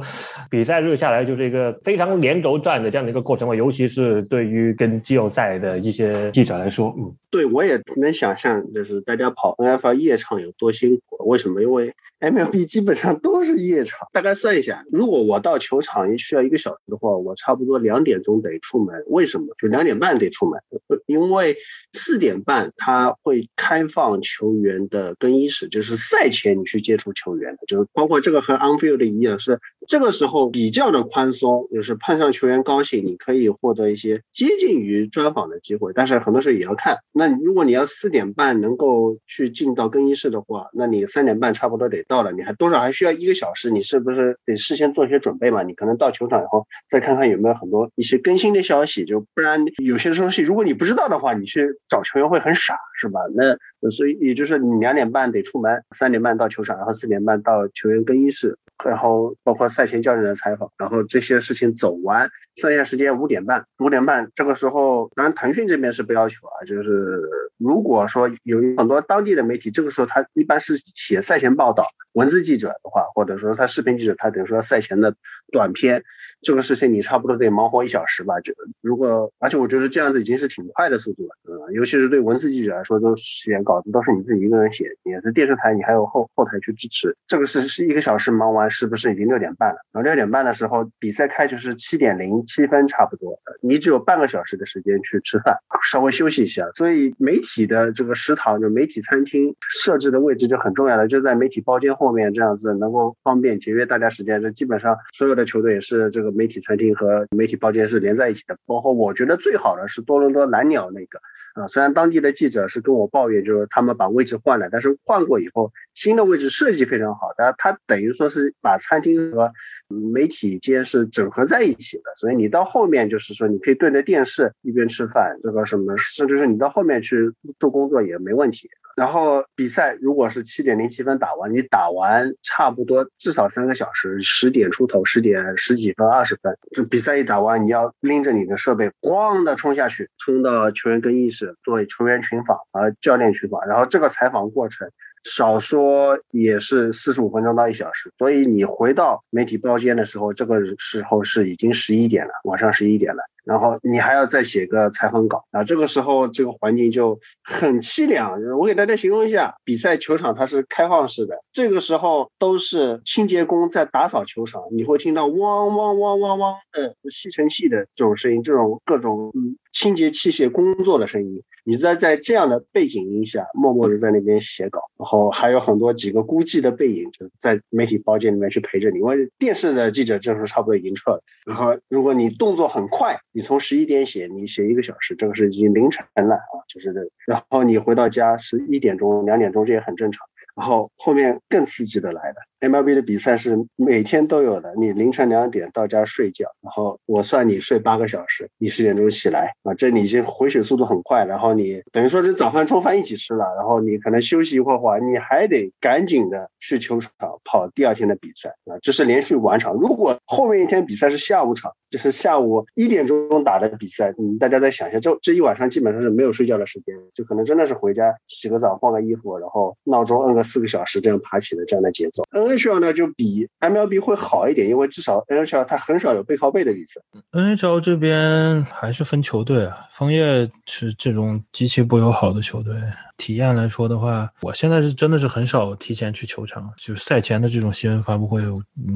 比赛日下来就是一个非常连轴转的这样的一个过程嘛，尤其是对于跟季后赛的一些记者来说，嗯，对我也能想象，就是大家跑 NFL 夜场有多辛苦，为什么？因为为 MLB 基本上都是夜场，大概算一下，如果我到球场也需要一个小时的话，我差不多两点钟得出门。为什么？就两点半得出门，因为四点半他会开放球员的更衣室，就是赛前你去接触球员的，就是包括这个和 Onfield 一样，是这个时候比较的宽松，就是碰上球员高兴，你可以获得一些接近于专访的机会。但是很多时候也要看，那如果你要四点半能够去进到更衣室的话，那你三点半差不多得。到了，你还多少还需要一个小时？你是不是得事先做一些准备嘛？你可能到球场以后再看看有没有很多一些更新的消息，就不然有些东西如果你不知道的话，你去找球员会很傻，是吧？那。所以也就是你两点半得出门，三点半到球场，然后四点半到球员更衣室，然后包括赛前教练的采访，然后这些事情走完，剩下时间五点半，五点半这个时候，当然腾讯这边是不要求啊，就是如果说有很多当地的媒体，这个时候他一般是写赛前报道，文字记者的话，或者说他视频记者，他等于说赛前的短片，这个事情你差不多得忙活一小时吧。就如果而且我觉得这样子已经是挺快的速度了，嗯，尤其是对文字记者来说，都写。稿子都是你自己一个人写，也是电视台，你还有后后台去支持。这个是是一个小时忙完，是不是已经六点半了？然后六点半的时候，比赛开始是七点零七分，差不多。你只有半个小时的时间去吃饭，稍微休息一下。所以媒体的这个食堂，就媒体餐厅设置的位置就很重要了，就在媒体包间后面，这样子能够方便节约大家时间。这基本上所有的球队也是这个媒体餐厅和媒体包间是连在一起的。包括我觉得最好的是多伦多蓝鸟那个。啊，虽然当地的记者是跟我抱怨，就是他们把位置换了，但是换过以后，新的位置设计非常好，但它等于说是把餐厅和媒体间是整合在一起的，所以你到后面就是说你可以对着电视一边吃饭，这个什么，甚至是你到后面去做工作也没问题。然后比赛如果是七点零七分打完，你打完差不多至少三个小时，十点出头，十点十几分、二十分，就比赛一打完，你要拎着你的设备，咣的冲下去，冲到球员更衣室做球员群访和教练群访，然后这个采访过程。少说也是四十五分钟到一小时，所以你回到媒体包间的时候，这个时候是已经十一点了，晚上十一点了。然后你还要再写个采访稿啊，这个时候这个环境就很凄凉。我给大家形容一下，比赛球场它是开放式的，这个时候都是清洁工在打扫球场，你会听到汪汪汪汪汪的吸尘器的这种声音，这种各种清洁器械工作的声音。你在在这样的背景音下，默默的在那边写稿，然后还有很多几个孤寂的背影，就在媒体包间里面去陪着你。因为电视的记者这时候差不多已经撤了。然后如果你动作很快，你从十一点写，你写一个小时，这个是已经凌晨了啊，就是这。然后你回到家十一点钟、两点钟，这也很正常。然后后面更刺激的来了，MLB 的比赛是每天都有的。你凌晨两点到家睡觉，然后我算你睡八个小时，你十点钟起来啊，这你已经回血速度很快。然后你等于说是早饭、中饭一起吃了，然后你可能休息一会儿话，你还得赶紧的去球场跑第二天的比赛啊。这是连续晚场。如果后面一天比赛是下午场，就是下午一点钟打的比赛，嗯，大家再想一下，这这一晚上基本上是没有睡觉的时间，就可能真的是回家洗个澡、换个衣服，然后闹钟摁个。四个小时这样爬起的这样的节奏，NHL 呢就比 MLB 会好一点，因为至少 NHL 它很少有背靠背的比赛。NHL 这边还是分球队啊，枫叶是这种极其不友好的球队。体验来说的话，我现在是真的是很少提前去球场，就赛前的这种新闻发布会，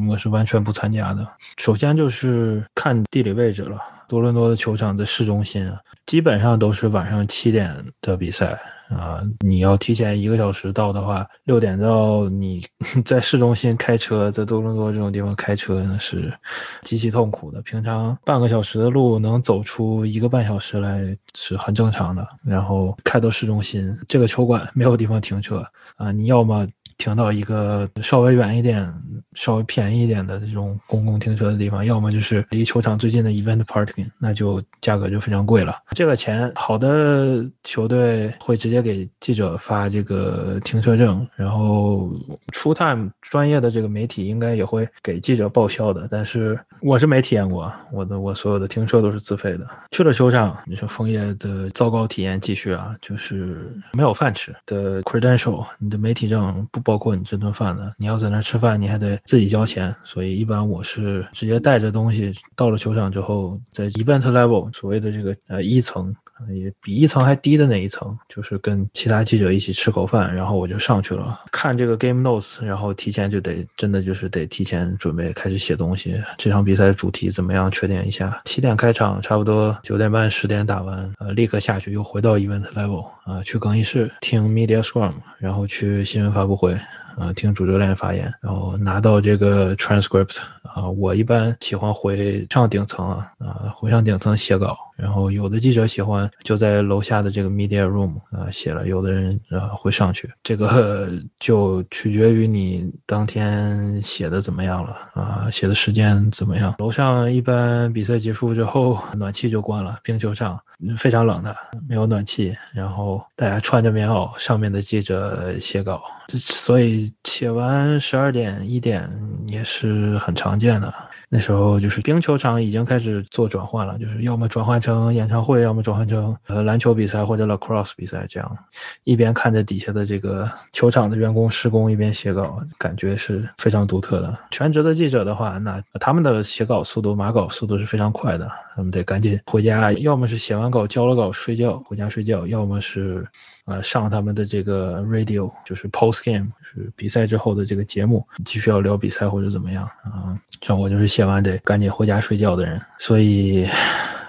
我是完全不参加的。首先就是看地理位置了，多伦多的球场在市中心，基本上都是晚上七点的比赛。啊，你要提前一个小时到的话，六点到你 [LAUGHS] 在市中心开车，在多伦多这种地方开车呢是极其痛苦的。平常半个小时的路能走出一个半小时来是很正常的。然后开到市中心，这个球馆没有地方停车啊，你要么停到一个稍微远一点、稍微便宜一点的这种公共停车的地方，要么就是离球场最近的 event parking，那就价格就非常贵了。这个钱，好的球队会直接。给记者发这个停车证，然后出趟专业的这个媒体应该也会给记者报销的，但是我是没体验过，我的我所有的停车都是自费的。去了球场，你说枫叶的糟糕体验继续啊，就是没有饭吃的 credential，你的媒体证不包括你这顿饭的，你要在那吃饭，你还得自己交钱，所以一般我是直接带着东西到了球场之后，在 event level 所谓的这个呃一层。也比一层还低的那一层，就是跟其他记者一起吃口饭，然后我就上去了，看这个 game notes，然后提前就得真的就是得提前准备开始写东西。这场比赛的主题怎么样？确定一下。七点开场，差不多九点半十点打完，呃，立刻下去又回到 event level 啊，去更衣室听 media scrum，然后去新闻发布会。啊，听主教练发言，然后拿到这个 transcript 啊，我一般喜欢回上顶层啊，啊，回上顶层写稿，然后有的记者喜欢就在楼下的这个 media room 啊写了，有的人啊会上去，这个 [LAUGHS] 就取决于你当天写的怎么样了啊，写的时间怎么样。楼上一般比赛结束之后，[LAUGHS] 暖气就关了，冰球场非常冷的，没有暖气，然后大家穿着棉袄，上面的记者写稿。所以写完十二点一点也是很常见的。那时候就是冰球场已经开始做转换了，就是要么转换成演唱会，要么转换成呃篮球比赛或者 lacrosse 比赛这样。一边看着底下的这个球场的员工施工，一边写稿，感觉是非常独特的。全职的记者的话，那他们的写稿速度、码稿速度是非常快的，他们得赶紧回家，要么是写完稿交了稿睡觉回家睡觉，要么是。呃，上他们的这个 radio 就是 post game，比赛之后的这个节目，继续要聊比赛或者怎么样啊？像我就是写完得赶紧回家睡觉的人，所以。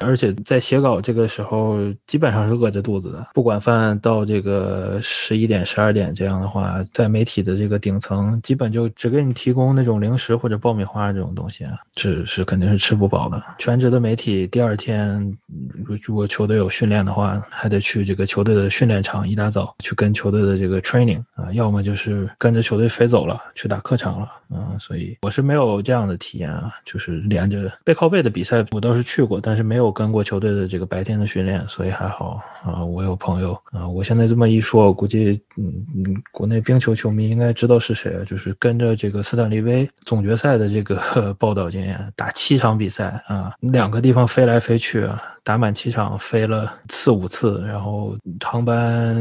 而且在写稿这个时候，基本上是饿着肚子的，不管饭到这个十一点、十二点这样的话，在媒体的这个顶层，基本就只给你提供那种零食或者爆米花这种东西啊，是是肯定是吃不饱的。全职的媒体第二天，如果球队有训练的话，还得去这个球队的训练场，一大早去跟球队的这个 training 啊，要么就是跟着球队飞走了，去打客场了。嗯，所以我是没有这样的体验啊，就是连着背靠背的比赛，我倒是去过，但是没有跟过球队的这个白天的训练，所以还好啊。我有朋友啊，我现在这么一说，估计嗯嗯，国内冰球球迷应该知道是谁啊，就是跟着这个斯坦利杯总决赛的这个 [LAUGHS] 报道经验，打七场比赛啊，两个地方飞来飞去啊。打满七场，飞了四五次，然后航班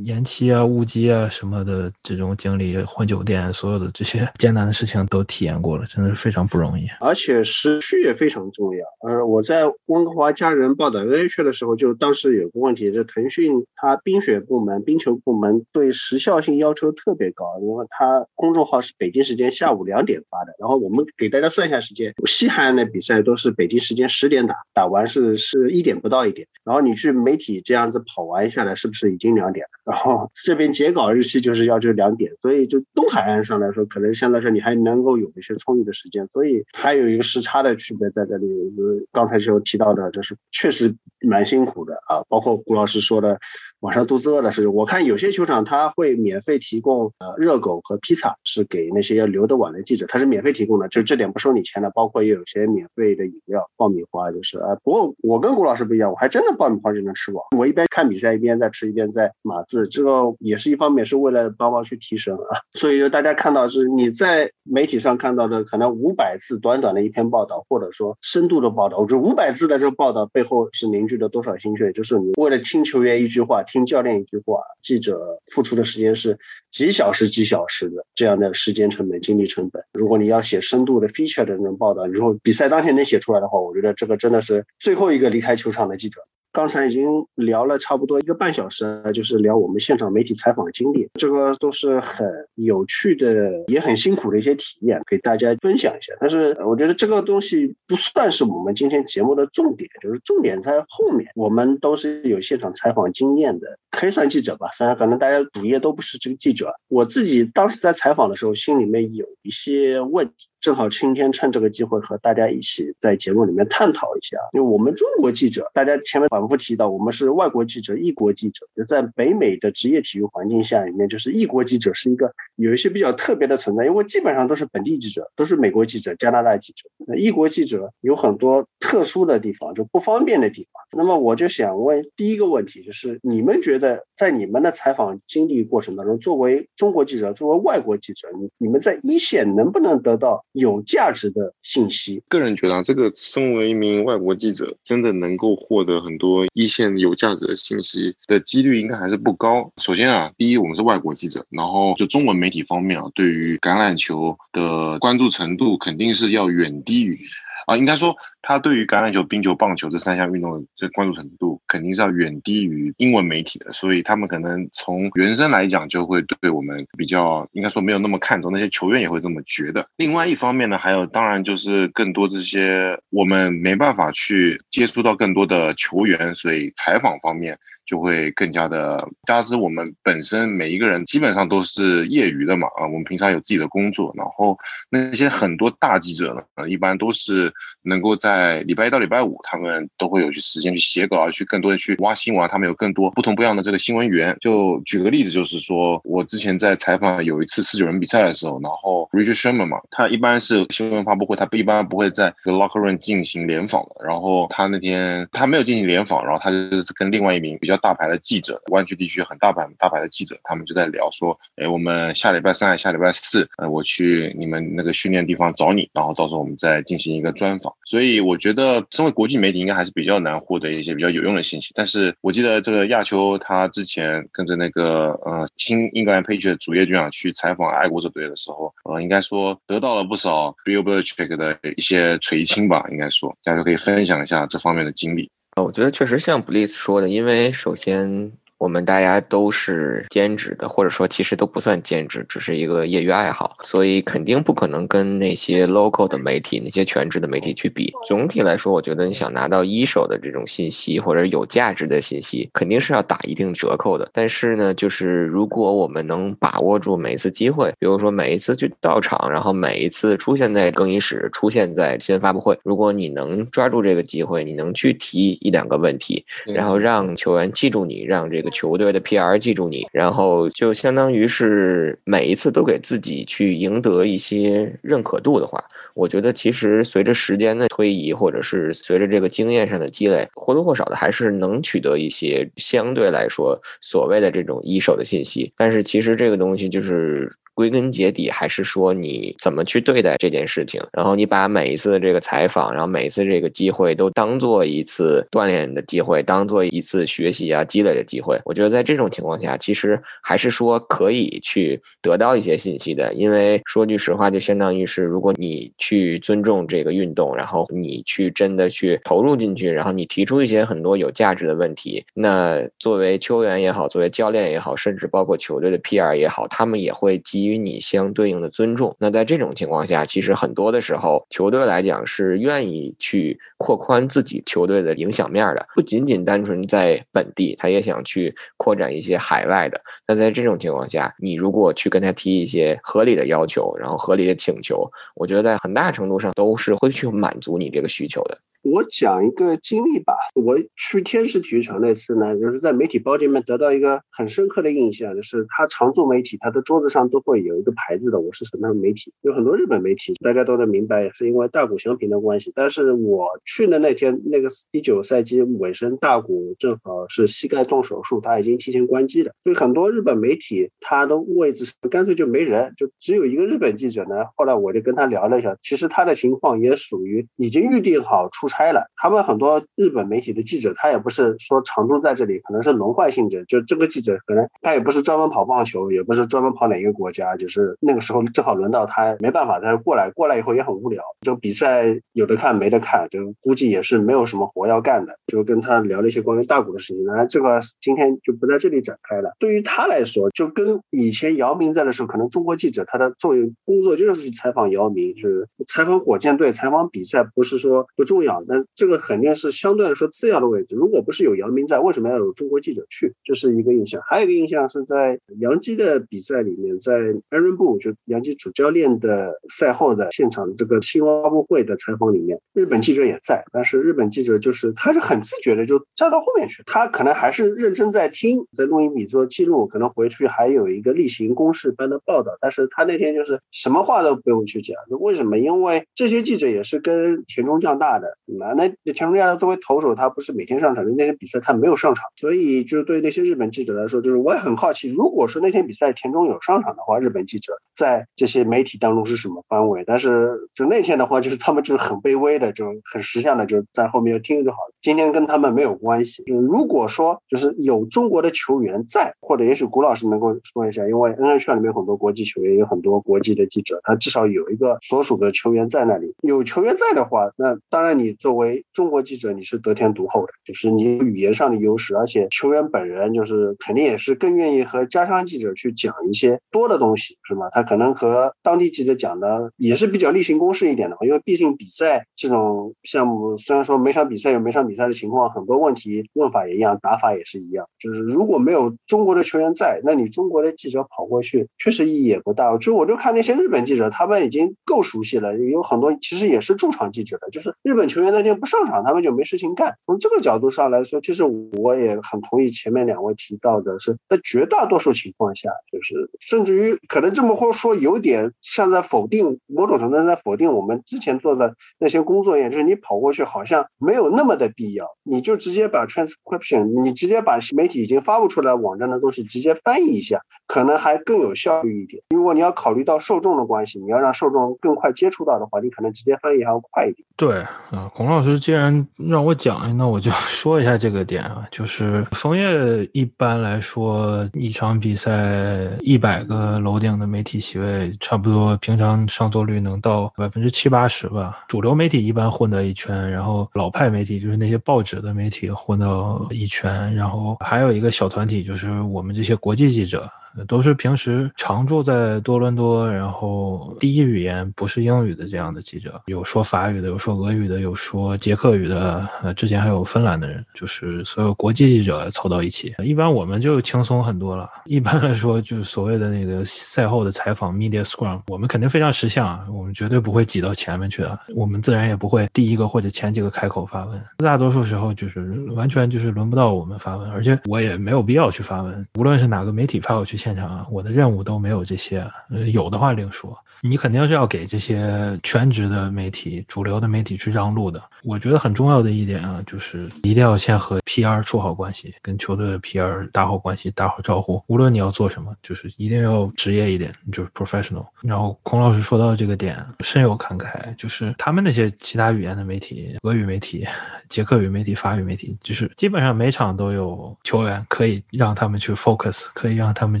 延期啊、误机啊什么的，这种经历换酒店，所有的这些艰难的事情都体验过了，真的是非常不容易。而且时序也非常重要。呃，我在温哥华家人报道 NHL 的时候，就当时有个问题，就腾讯它冰雪部门、冰球部门对时效性要求特别高，因为它公众号是北京时间下午两点发的，然后我们给大家算一下时间，西海岸的比赛都是北京时间十点打，打完是是。一点不到一点，然后你去媒体这样子跑完下来，是不是已经两点了？然后 [LAUGHS] 这边截稿日期就是要求两点，所以就东海岸上来说，可能相对来说你还能够有一些充裕的时间，所以还有一个时差的区别在这里。就是刚才就提到的，就是确实蛮辛苦的啊。包括顾老师说的，晚上肚子饿的是，我看有些球场他会免费提供呃热狗和披萨，是给那些要留得晚的记者，他是免费提供的，就这点不收你钱的。包括也有些免费的饮料、爆米花，就是啊。不过我跟跟谷老师不一样，我还真的爆米花就能吃饱。我一边看比赛，一边在吃，一边在码字，这个也是一方面是为了帮忙去提神啊。[LAUGHS] 所以就大家看到是你在媒体上看到的可能五百字短短的一篇报道，或者说深度的报道，我觉得五百字的这个报道背后是凝聚了多少心血？就是你为了听球员一句话，听教练一句话，记者付出的时间是几小时几小时的这样的时间成本、精力成本。如果你要写深度的 feature 的那种报道，如果比赛当天能写出来的话，我觉得这个真的是最后一个离开球场的记者。刚才已经聊了差不多一个半小时，就是聊我们现场媒体采访的经历，这个都是很有趣的，也很辛苦的一些体验，给大家分享一下。但是我觉得这个东西不算是我们今天节目的重点，就是重点在后面。我们都是有现场采访经验的，可以算记者吧。虽然可能大家主业都不是这个记者，我自己当时在采访的时候，心里面有一些问题。正好今天趁这个机会和大家一起在节目里面探讨一下，因为我们中国记者，大家前面反复提到，我们是外国记者、异国记者，就在北美的职业体育环境下里面，就是异国记者是一个有一些比较特别的存在，因为基本上都是本地记者，都是美国记者、加拿大记者，那异国记者有很多特殊的地方，就不方便的地方。那么我就想问第一个问题，就是你们觉得在你们的采访经历过程当中，作为中国记者，作为外国记者，你你们在一线能不能得到？有价值的信息，个人觉得啊，这个身为一名外国记者，真的能够获得很多一线有价值的信息的几率应该还是不高。首先啊，第一，我们是外国记者，然后就中文媒体方面啊，对于橄榄球的关注程度肯定是要远低于。啊，应该说，他对于橄榄球、冰球、棒球这三项运动的这关注程度，肯定是要远低于英文媒体的，所以他们可能从原生来讲，就会对我们比较，应该说没有那么看重。那些球员也会这么觉得。另外一方面呢，还有当然就是更多这些我们没办法去接触到更多的球员，所以采访方面。就会更加的，加之我们本身每一个人基本上都是业余的嘛，啊，我们平常有自己的工作，然后那些很多大记者呢，一般都是能够在礼拜一到礼拜五，他们都会有去时间去写稿啊，去更多的去挖新闻，他们有更多不同不一样的这个新闻源。就举个例子，就是说我之前在采访有一次四九人比赛的时候，然后 Richard Sherman 嘛，他一般是新闻发布会，他不一般不会在 locker room 进行联访的，然后他那天他没有进行联访，然后他就是跟另外一名比较。大牌的记者，湾区地区很大牌大牌的记者，他们就在聊说，哎，我们下礼拜三、下礼拜四，呃，我去你们那个训练地方找你，然后到时候我们再进行一个专访。所以我觉得，身为国际媒体，应该还是比较难获得一些比较有用的信息。但是我记得这个亚秋他之前跟着那个呃新英格兰佩奇的主页军啊去采访爱国者队的时候，呃，应该说得到了不少 Bill Belichick 的一些垂青吧，应该说，大家可以分享一下这方面的经历。啊，我觉得确实像 Bliss 说的，因为首先。我们大家都是兼职的，或者说其实都不算兼职，只是一个业余爱好，所以肯定不可能跟那些 local 的媒体、那些全职的媒体去比。总体来说，我觉得你想拿到一手的这种信息或者有价值的信息，肯定是要打一定折扣的。但是呢，就是如果我们能把握住每一次机会，比如说每一次去到场，然后每一次出现在更衣室、出现在新闻发布会，如果你能抓住这个机会，你能去提一两个问题，然后让球员记住你，让这个。球队的 PR 记住你，然后就相当于是每一次都给自己去赢得一些认可度的话，我觉得其实随着时间的推移，或者是随着这个经验上的积累，或多或少的还是能取得一些相对来说所谓的这种一手的信息。但是其实这个东西就是。归根结底还是说你怎么去对待这件事情，然后你把每一次的这个采访，然后每一次这个机会都当做一次锻炼的机会，当做一次学习啊积累的机会。我觉得在这种情况下，其实还是说可以去得到一些信息的。因为说句实话，就相当于是如果你去尊重这个运动，然后你去真的去投入进去，然后你提出一些很多有价值的问题，那作为球员也好，作为教练也好，甚至包括球队的 PR 也好，他们也会基于与你相对应的尊重。那在这种情况下，其实很多的时候，球队来讲是愿意去扩宽自己球队的影响面的，不仅仅单纯在本地，他也想去扩展一些海外的。那在这种情况下，你如果去跟他提一些合理的要求，然后合理的请求，我觉得在很大程度上都是会去满足你这个需求的。我讲一个经历吧。我去天使体育场那次呢，就是在媒体包里面得到一个很深刻的印象，就是他常驻媒体，他的桌子上都会有一个牌子的，我是什么样的媒体。有很多日本媒体，大家都能明白，是因为大谷翔平的关系。但是我去的那天，那个一九赛季尾声，大谷正好是膝盖动手术，他已经提前关机了，所以很多日本媒体他的位置干脆就没人，就只有一个日本记者呢。后来我就跟他聊了一下，其实他的情况也属于已经预定好出差了。他们很多日本媒体的记者，他也不是说常驻在这里，可能是轮换性质。就这个记者可能他也不是专门跑棒球，也不是专门跑哪个国家，就是那个时候正好轮到他，没办法，他就过来。过来以后也很无聊，就比赛有的看没得看，就估计也是没有什么活要干的。就跟他聊了一些关于大谷的事情，那这个今天就不在这里展开了。对于他来说，就跟以前姚明在的时候，可能中国记者他的作为工作就是采访姚明，是采访火箭队、采访比赛，不是说不重要，但这个肯定是相对来说次要的位置。如果不是有姚明在，为什么要有中国记者去？这是一个印象。还有一个印象是在杨基的比赛里面，在 Aaron b o 就杨基主教练的赛后的现场这个新闻发布会的采访里面，日本记者也在，但是日本记者就是他是很自觉的就站到后面去，他可能还是认真在听，在录音笔做记录，可能回去还有一个例行公事般的报道，但是他那天就是什么话都不用去讲，为什么？因为这些记者也是跟田中将大的，那那田中将作为投手，他不是每天上场的，那天比赛他没有上场，所以就是对那些日本记者来说，就是我也很好奇，如果说那天比赛田中有上场的话，日本记者在这些媒体当中是什么方位？但是就那天的话，就是他们就是很卑微的，就很识相的就在后面听就好了。今天跟他们没有关系。就如果说就是有中国的球员在，或者也许谷老师能够说一下，因为 NHL 里面很多国际球员，有很多国际的记者，他至少有一个所属的球员在那里。有球员在的话，那当然你作为中国记者，你是得天独厚的，就是你语言上的优势，而且球员本人就是肯定也是更愿意和家乡记者去讲一些多的东西，是吗？他可能和当地记者讲的也是比较例行公事一点的，因为毕竟比赛这种项目，虽然说每场比赛有每场比赛的情况，很多问题问法也一样，打法也是一样。就是如果没有中国的球员在，那你中国的记者跑过去，确实意义也不大。就我就看那些日本记者，他们已经够熟悉了，也有很多其实也是驻场记者的，就是日本球员那天不上场，他们就没事情干。从这个角度上来说，其实我也很同意前面两位提到的，是在绝大多数情况下，就是甚至于可能这么会说，有点像在否定某种程度上在否定我们之前做的那些工作一样，就是你跑过去好像没有那么的必要，你就直接把 transcription，你直接把媒体已经发布出来网站的东西直接翻译一下，可能还更有效率一点。如果你要考虑到受众的关系，你要让受众更快接触到的话，你可能直接翻译还要快一点。对，啊，孔老师既然让我讲，那我就 [LAUGHS] 说一下这个点啊，就是枫叶一般来说一场比赛一百个楼顶的媒体席位，差不多平常上座率能到百分之七八十吧。主流媒体一般混到一圈，然后老派媒体就是那些报纸的媒体混到一圈，然后还有一个小团体就是我们这些国际记者。都是平时常住在多伦多，然后第一语言不是英语的这样的记者，有说法语的，有说俄语的，有说捷克语的，呃，之前还有芬兰的人，就是所有国际记者凑到一起。一般我们就轻松很多了。一般来说，就是所谓的那个赛后的采访 media scrum，我们肯定非常识相，我们绝对不会挤到前面去的，我们自然也不会第一个或者前几个开口发问。大多数时候就是完全就是轮不到我们发问，而且我也没有必要去发问，无论是哪个媒体派我去。现场啊，我的任务都没有这些，呃，有的话另说。你肯定是要给这些全职的媒体、主流的媒体去让路的。我觉得很重要的一点啊，就是一定要先和 PR 处好关系，跟球队的 PR 打好关系、打好招呼。无论你要做什么，就是一定要职业一点，就是 professional。然后孔老师说到这个点，深有感慨，就是他们那些其他语言的媒体，俄语媒体、捷克语媒体、法语媒体，就是基本上每场都有球员可以让他们去 focus，可以让他们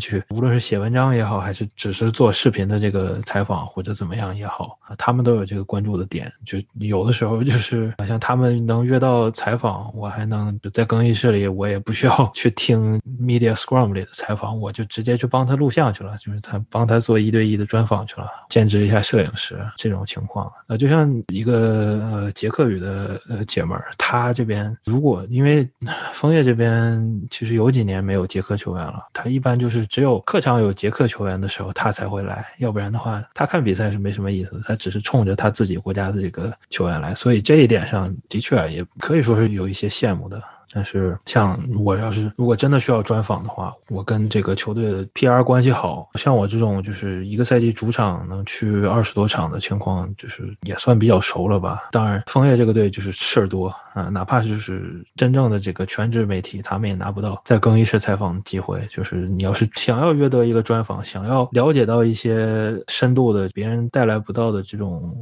去，无论是写文章也好，还是只是做视频的这个采访。或者怎么样也好啊，他们都有这个关注的点。就有的时候就是好像他们能约到采访，我还能在更衣室里，我也不需要 [LAUGHS] 去听 media scrum 里的采访，我就直接去帮他录像去了，就是他帮他做一对一的专访去了，兼职一下摄影师这种情况。呃，就像一个呃捷克语的呃姐们儿，她这边如果因为枫叶这边其实有几年没有捷克球员了，他一般就是只有客场有捷克球员的时候，他才会来，要不然的话，他他看比赛是没什么意思，他只是冲着他自己国家的这个球员来，所以这一点上的确也可以说是有一些羡慕的。但是，像我要是如果真的需要专访的话，我跟这个球队的 PR 关系好，像我这种就是一个赛季主场能去二十多场的情况，就是也算比较熟了吧。当然，枫叶这个队就是事儿多啊，哪怕就是真正的这个全职媒体，他们也拿不到在更衣室采访的机会。就是你要是想要约得一个专访，想要了解到一些深度的别人带来不到的这种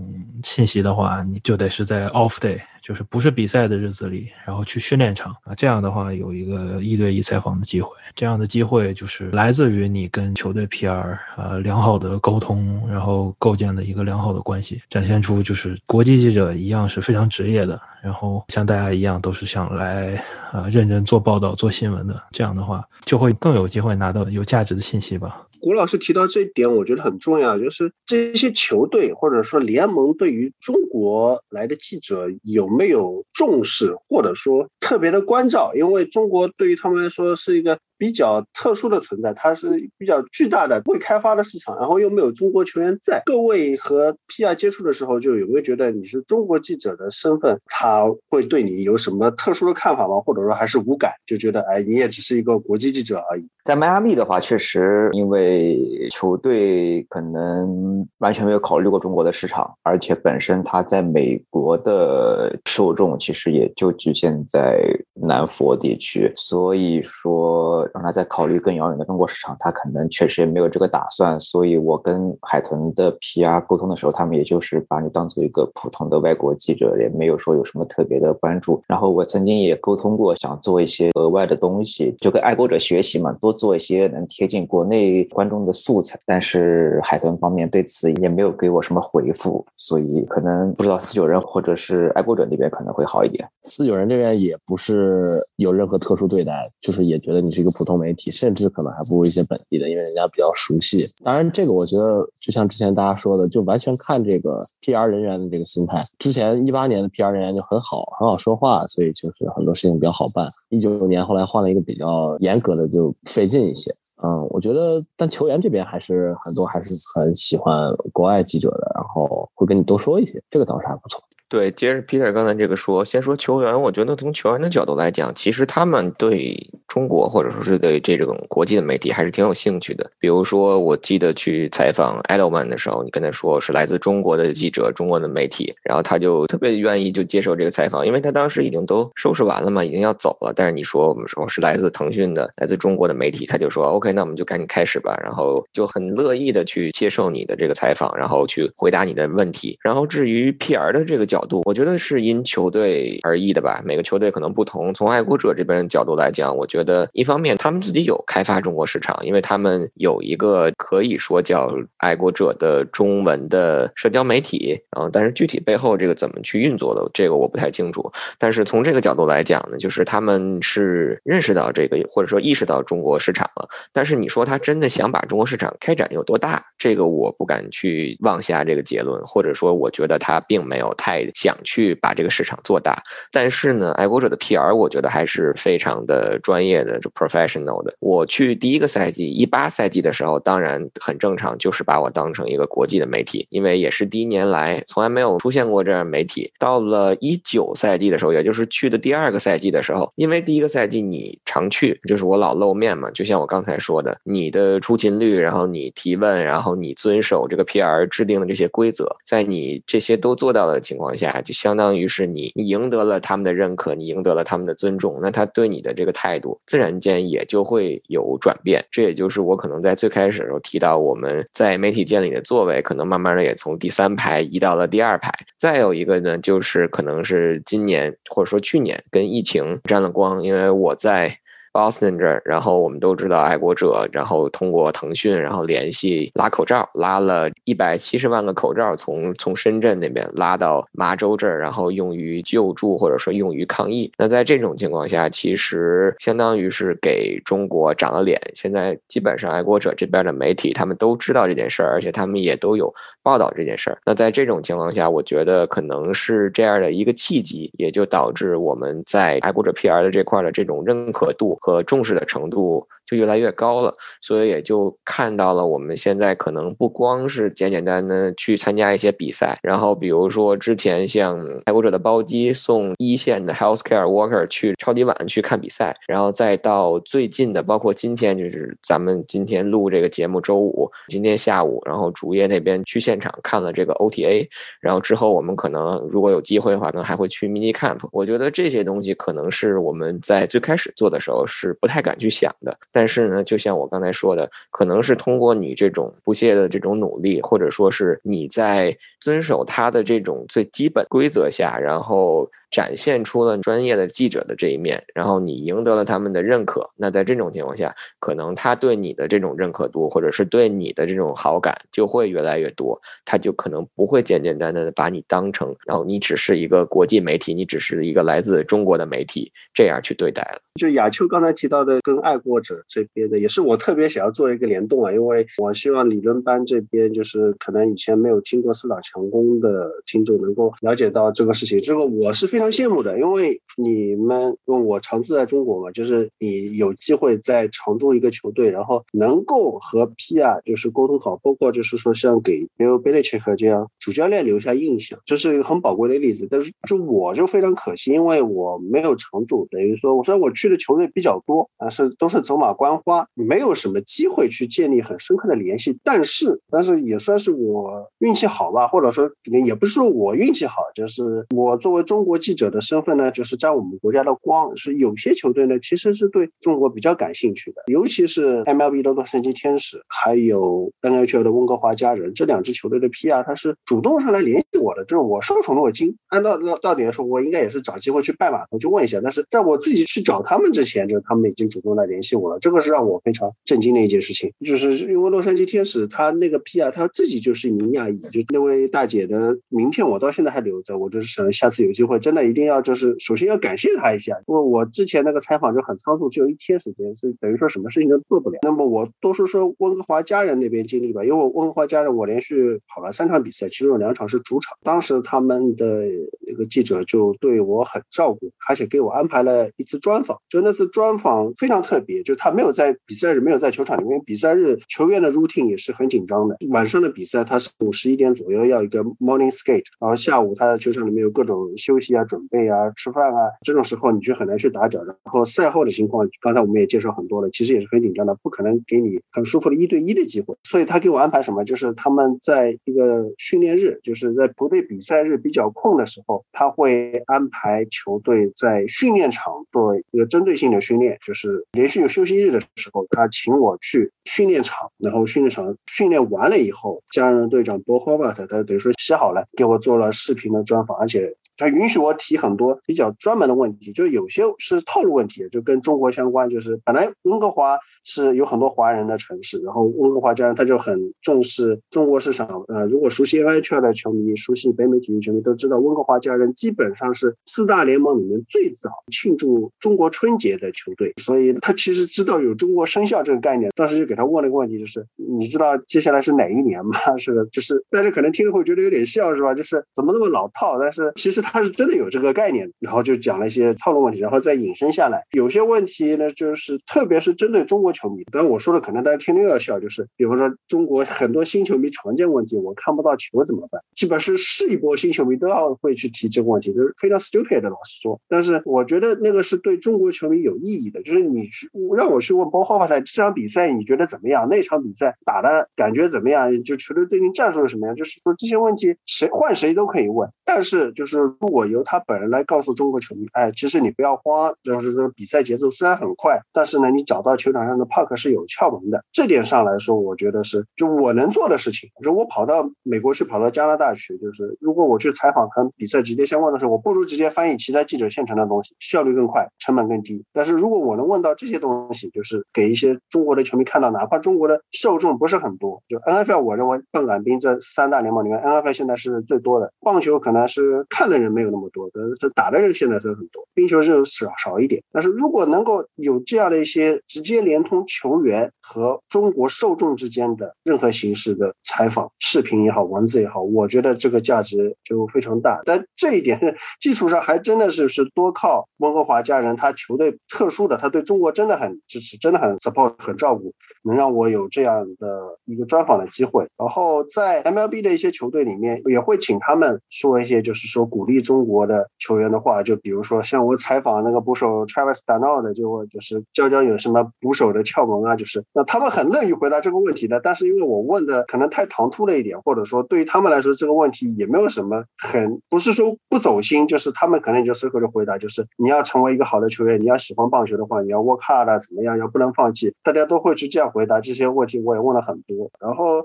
信息的话，你就得是在 off day。就是不是比赛的日子里，然后去训练场啊，这样的话有一个一对一采访的机会。这样的机会就是来自于你跟球队 PR 啊良好的沟通，然后构建的一个良好的关系，展现出就是国际记者一样是非常职业的，然后像大家一样都是想来啊认真做报道、做新闻的。这样的话就会更有机会拿到有价值的信息吧。谷老师提到这一点，我觉得很重要，就是这些球队或者说联盟对于中国来的记者有没有重视，或者说特别的关照，因为中国对于他们来说是一个。比较特殊的存在，它是比较巨大的未开发的市场，然后又没有中国球员在。各位和 PR 接触的时候，就有没有觉得你是中国记者的身份，他会对你有什么特殊的看法吗？或者说还是无感，就觉得哎，你也只是一个国际记者而已。在迈阿密的话，确实因为球队可能完全没有考虑过中国的市场，而且本身他在美国的受众其实也就局限在南佛地区，所以说。让他再考虑更遥远的中国市场，他可能确实也没有这个打算。所以我跟海豚的 PR 沟通的时候，他们也就是把你当做一个普通的外国记者，也没有说有什么特别的关注。然后我曾经也沟通过，想做一些额外的东西，就跟爱国者学习嘛，多做一些能贴近国内观众的素材。但是海豚方面对此也没有给我什么回复，所以可能不知道四九人或者是爱国者那边可能会好一点。四九人这边也不是有任何特殊对待，就是也觉得你是一个。普通媒体甚至可能还不如一些本地的，因为人家比较熟悉。当然，这个我觉得就像之前大家说的，就完全看这个 PR 人员的这个心态。之前一八年的 PR 人员就很好，很好说话，所以就是很多事情比较好办。一九年后来换了一个比较严格的，就费劲一些。嗯，我觉得，但球员这边还是很多还是很喜欢国外记者的，然后会跟你多说一些，这个倒是还不错。对，接着 Peter 刚才这个说，先说球员，我觉得从球员的角度来讲，其实他们对中国或者说是对这种国际的媒体还是挺有兴趣的。比如说，我记得去采访 Edelman 的时候，你跟他说是来自中国的记者、中国的媒体，然后他就特别愿意就接受这个采访，因为他当时已经都收拾完了嘛，已经要走了。但是你说我们说是来自腾讯的、来自中国的媒体，他就说 OK，那我们就赶紧开始吧，然后就很乐意的去接受你的这个采访，然后去回答你的问题。然后至于 PR 的这个角角度，我觉得是。因球队而异的吧，每个球队可能不同。从爱国者这边角度来讲，我觉得一方面他们自己有开发中国市场，因为他们有一个可以说叫爱国者的中文的社交媒体，然后但是具体背后这个怎么去运作的，这个我不太清楚。但是从这个角度来讲呢，就是他们是认识到这个，或者说意识到中国市场了。但是你说他真的想把中国市场开展有多大，这个我不敢去妄下这个结论，或者说我觉得他并没有太想去把。这个市场做大，但是呢，爱国者的 PR 我觉得还是非常的专业的，就 professional 的。我去第一个赛季一八赛季的时候，当然很正常，就是把我当成一个国际的媒体，因为也是第一年来，从来没有出现过这样媒体。到了一九赛季的时候，也就是去的第二个赛季的时候，因为第一个赛季你常去，就是我老露面嘛，就像我刚才说的，你的出勤率，然后你提问，然后你遵守这个 PR 制定的这些规则，在你这些都做到的情况下，就相当于。是你你赢得了他们的认可，你赢得了他们的尊重，那他对你的这个态度自然间也就会有转变。这也就是我可能在最开始的时候提到，我们在媒体界里的座位，可能慢慢的也从第三排移到了第二排。再有一个呢，就是可能是今年或者说去年跟疫情沾了光，因为我在。Boston 这儿，然后我们都知道爱国者，然后通过腾讯，然后联系拉口罩，拉了一百七十万个口罩，从从深圳那边拉到麻州这儿，然后用于救助或者说用于抗疫。那在这种情况下，其实相当于是给中国长了脸。现在基本上爱国者这边的媒体他们都知道这件事儿，而且他们也都有报道这件事儿。那在这种情况下，我觉得可能是这样的一个契机，也就导致我们在爱国者 PR 的这块的这种认可度。和重视的程度。就越来越高了，所以也就看到了我们现在可能不光是简简单单去参加一些比赛，然后比如说之前像爱国者的包机送一线的 healthcare worker 去超级碗去看比赛，然后再到最近的，包括今天就是咱们今天录这个节目，周五今天下午，然后主页那边去现场看了这个 OTA，然后之后我们可能如果有机会的话，可能还会去 mini camp。我觉得这些东西可能是我们在最开始做的时候是不太敢去想的，但但是呢，就像我刚才说的，可能是通过你这种不懈的这种努力，或者说是你在遵守他的这种最基本规则下，然后。展现出了专业的记者的这一面，然后你赢得了他们的认可。那在这种情况下，可能他对你的这种认可度，或者是对你的这种好感就会越来越多。他就可能不会简简单单的把你当成，然后你只是一个国际媒体，你只是一个来自中国的媒体这样去对待了。就亚秋刚才提到的，跟爱国者这边的，也是我特别想要做一个联动啊，因为我希望理论班这边就是可能以前没有听过四大强攻的听众能够了解到这个事情。这个我是非非常羡慕的，因为你们问我常住在中国嘛，就是你有机会在常驻一个球队，然后能够和 PR 就是沟通好，包括就是说像给 Bill Belichick 这样主教练留下印象，这是一个很宝贵的例子。但是就我就非常可惜，因为我没有常驻，等于说我说我去的球队比较多，但是都是走马观花，没有什么机会去建立很深刻的联系。但是，但是也算是我运气好吧，或者说也不是说我运气好，就是我作为中国记者的身份呢，就是沾我们国家的光。是有些球队呢，其实是对中国比较感兴趣的，尤其是 MLB 的洛杉矶天使，还有 NHL 的温哥华家人这两支球队的 PR，他是主动上来联系我的，就是我受宠若惊。按照到到底来说，我应该也是找机会去拜码头去问一下，但是在我自己去找他们之前，就他们已经主动来联系我了，这个是让我非常震惊的一件事情。就是因为洛杉矶天使他那个 P.R. 他自己就是一名亚裔，就那位大姐的名片我到现在还留着，我就是想下次有机会真的一定要就是首先要感谢他一下，因为我之前那个采访就很仓促，只有一天时间，是等于说什么事情都做不了。那么我多说说温哥华家人那边经历吧，因为温哥华家人我连续跑了三场比赛，其中有两场是主场，当时他们的那个记者就对我很照顾，而且给我安排了一次专访，就那次专访非常特别，就他没有在比赛日没有在球场里面，比赛日球员的 routine 也是很紧张的。晚上的比赛他是午十一点左右要一个 morning skate，然后下午他在球场里面有各种休息啊、准备啊、吃饭啊，这种时候你就很难去打搅。然后赛后的情况，刚才我们也介绍很多了，其实也是很紧张的，不可能给你很舒服的一对一的机会。所以他给我安排什么，就是他们在一个训练日，就是在不对比赛日比较空的时候，他会安排球队在训练场做一个针对性的训练，就是连续有休息日的时候，他请我去训练场，然后训练场训练完了以后，加任队长 Bo Horvat 他等于说写好了，给我做了视频的专访，而且。他允许我提很多比较专门的问题，就是有些是套路问题，就跟中国相关。就是本来温哥华是有很多华人的城市，然后温哥华家人他就很重视中国市场。呃，如果熟悉 NHL 的球迷，熟悉北美体育球迷都知道，温哥华家人基本上是四大联盟里面最早庆祝中国春节的球队，所以他其实知道有中国生肖这个概念。当时就给他问了一个问题，就是你知道接下来是哪一年吗？[LAUGHS] 是的，就是大家可能听了会觉得有点笑，是吧？就是怎么那么老套？但是其实他。他是真的有这个概念，然后就讲了一些套路问题，然后再引申下来。有些问题呢，就是特别是针对中国球迷，当然我说的可能大家听了又要笑，就是比方说中国很多新球迷常见问题，我看不到球怎么办？基本是是一波新球迷都要会去提这个问题，就是非常 stupid 的，老实说。但是我觉得那个是对中国球迷有意义的，就是你去让我去问包浩发的这场比赛你觉得怎么样？那场比赛打的感觉怎么样？就球队最近战术是什么样？就是说这些问题谁换谁都可以问，但是就是。如果由他本人来告诉中国球迷，哎，其实你不要慌，就是说比赛节奏虽然很快，但是呢，你找到球场上的 park 是有窍门的。这点上来说，我觉得是就我能做的事情。如果跑到美国去，跑到加拿大去，就是如果我去采访和比赛直接相关的时候，我不如直接翻译其他记者现成的东西，效率更快，成本更低。但是如果我能问到这些东西，就是给一些中国的球迷看到，哪怕中国的受众不是很多，就 NFL，我认为棒杆兵这三大联盟里面，NFL 现在是最多的。棒球可能是看的人。没有那么多，但是打的人现在是很多，冰球是少少一点。但是如果能够有这样的一些直接连通球员和中国受众之间的任何形式的采访、视频也好、文字也好，我觉得这个价值就非常大。但这一点 [LAUGHS] 基础上，还真的是是多靠温哥华家人，他球队特殊的，他对中国真的很支持，真的很 support，很照顾。能让我有这样的一个专访的机会，然后在 MLB 的一些球队里面也会请他们说一些，就是说鼓励中国的球员的话，就比如说像我采访那个捕手 Travis d a n o 的，就会就是教教有什么捕手的窍门啊，就是那他们很乐意回答这个问题的。但是因为我问的可能太唐突了一点，或者说对于他们来说这个问题也没有什么很不是说不走心，就是他们可能就随口就回答，就是你要成为一个好的球员，你要喜欢棒球的话，你要 work hard 啊怎么样，要不能放弃，大家都会去这样。回答这些问题我也问了很多，然后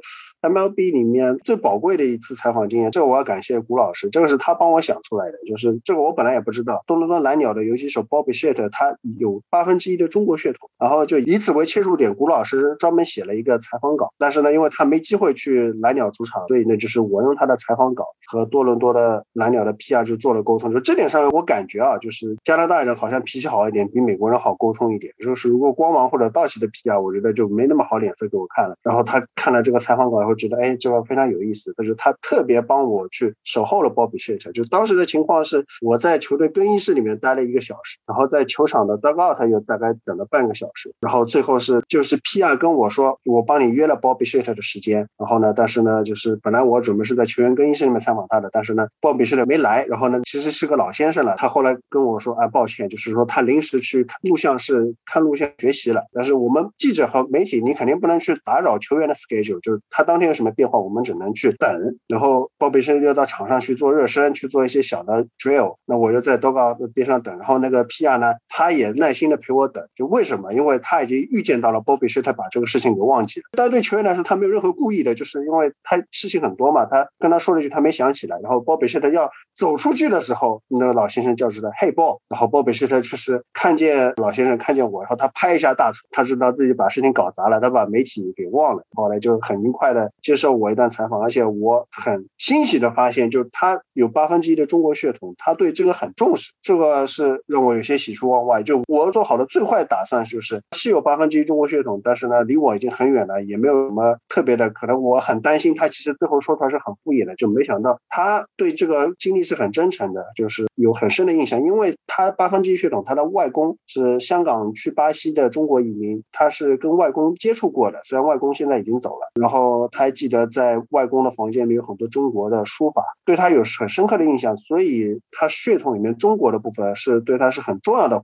MLB 里面最宝贵的一次采访经验，这个我要感谢古老师，这个是他帮我想出来的，就是这个我本来也不知道，多伦多蓝鸟的游击手 Bobby Shett 他有八分之一的中国血统，然后就以此为切入点，古老师专门写了一个采访稿，但是呢，因为他没机会去蓝鸟主场，所以呢，就是我用他的采访稿和多伦多的蓝鸟的 PR 就做了沟通，就这点上我感觉啊，就是加拿大人好像脾气好一点，比美国人好沟通一点，就是如果光芒或者道奇的 PR，我觉得就。没那么好脸色给我看了，然后他看了这个采访稿以后觉得哎，这个非常有意思。但是他特别帮我去守候了 Bobby s h e t 就当时的情况是，我在球队更衣室里面待了一个小时，然后在球场的 dugout 又大概等了半个小时，然后最后是就是 PR 跟我说，我帮你约了 Bobby s h e t 的时间，然后呢，但是呢，就是本来我准备是在球员更衣室里面采访他的，但是呢，Bobby s h e t 没来，然后呢，其实是个老先生了，他后来跟我说，哎，抱歉，就是说他临时去录像室看录像学习了，但是我们记者和媒体，你肯定不能。去打扰球员的 schedule，就是他当天没有什么变化，我们只能去等。然后鲍比森又到场上去做热身，去做一些小的 drill。那我就在多高边上等。然后那个 PR 呢，他也耐心的陪我等。就为什么？因为他已经预见到了鲍比森他把这个事情给忘记了。但对球员来说，他没有任何故意的，就是因为他事情很多嘛。他跟他说了一句，他没想起来。然后鲍比森他要走出去的时候，那个老先生叫住他，Hey Bob。然后鲍比森他就是看见老先生看见我，然后他拍一下大腿，他知道自己把事情搞砸了，他把媒体。给忘了，后来就很愉快的接受我一段采访，而且我很欣喜的发现，就他有八分之一的中国血统，他对这个很重视，这个是让我有些喜出望外。就我做好的最坏打算就是是有八分之一中国血统，但是呢，离我已经很远了，也没有什么特别的。可能我很担心他，其实最后说出来是很敷衍的，就没想到他对这个经历是很真诚的，就是有很深的印象，因为他八分之一血统，他的外公是香港去巴西的中国移民，他是跟外公接触过的。虽然外公现在已经走了，然后他还记得在外公的房间里有很多中国的书法，对他有很深刻的印象，所以他血统里面中国的部分是对他是很重要的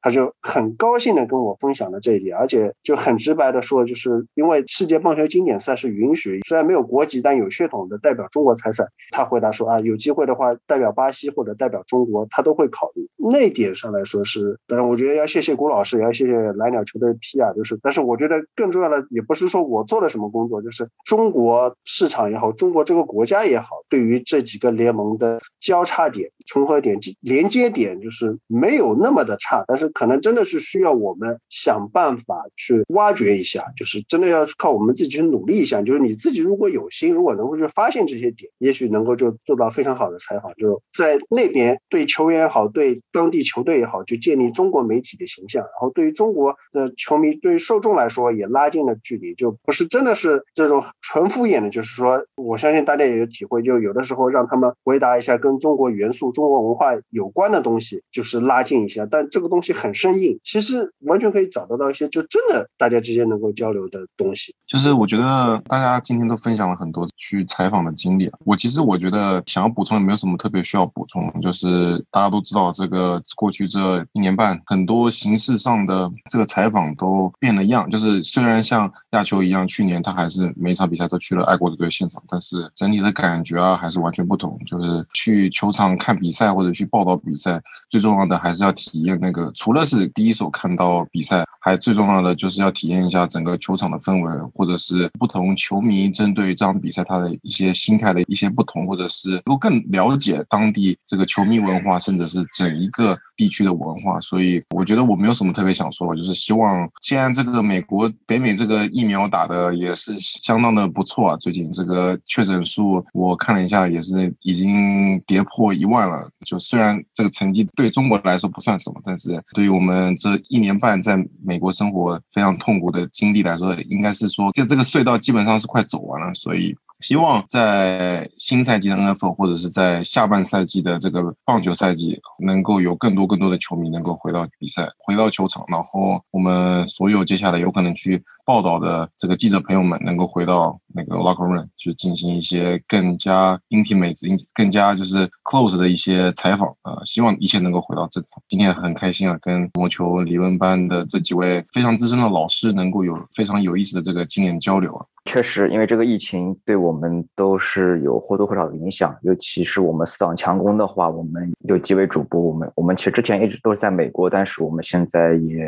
他就很高兴的跟我分享了这一点，而且就很直白的说，就是因为世界棒球经典赛是允许虽然没有国籍但有血统的代表中国参赛。他回答说啊，有机会的话代表巴西或者代表中国，他都会考虑。那点上来说是，当然我觉得要谢谢郭老师，也要谢谢蓝鸟球队 P 啊，就是，但是我觉得更重要的。也不是说我做了什么工作，就是中国市场也好，中国这个国家也好，对于这几个联盟的交叉点、重合点、连接点，就是没有那么的差。但是可能真的是需要我们想办法去挖掘一下，就是真的要靠我们自己去努力一下。就是你自己如果有心，如果能够去发现这些点，也许能够就做到非常好的采访。就在那边对球员也好，对当地球队也好，就建立中国媒体的形象。然后对于中国的球迷、对于受众来说，也拉近了。距离就不是真的是这种纯敷衍的，就是说，我相信大家也有体会，就有的时候让他们回答一下跟中国元素、中国文化有关的东西，就是拉近一下。但这个东西很生硬，其实完全可以找得到一些就真的大家之间能够交流的东西。就是我觉得大家今天都分享了很多去采访的经历，我其实我觉得想要补充也没有什么特别需要补充，就是大家都知道这个过去这一年半，很多形式上的这个采访都变了样，就是虽然像。亚球一样，去年他还是每场比赛都去了爱国者队现场，但是整体的感觉啊还是完全不同。就是去球场看比赛或者去报道比赛，最重要的还是要体验那个，除了是第一手看到比赛，还最重要的就是要体验一下整个球场的氛围，或者是不同球迷针对这场比赛他的一些心态的一些不同，或者是能够更了解当地这个球迷文化，甚至是整一个地区的文化，所以我觉得我没有什么特别想说的，就是希望现在这个美国北美这个疫苗打的也是相当的不错啊，最近这个确诊数我看了一下，也是已经跌破一万了。就虽然这个成绩对中国来说不算什么，但是对于我们这一年半在美国生活非常痛苦的经历来说，应该是说这这个隧道基本上是快走完了，所以。希望在新赛季的 NFL 或者是在下半赛季的这个棒球赛季，能够有更多更多的球迷能够回到比赛，回到球场，然后我们所有接下来有可能去报道的这个记者朋友们，能够回到那个 locker room 去进行一些更加 intimate、更加就是 close 的一些采访。呃，希望一切能够回到正常。今天很开心啊，跟魔球理论班的这几位非常资深的老师能够有非常有意思的这个经验交流啊。确实，因为这个疫情对我们都是有或多或少的影响，尤其是我们四档强攻的话，我们有几位主播，我们我们其实之前一直都是在美国，但是我们现在也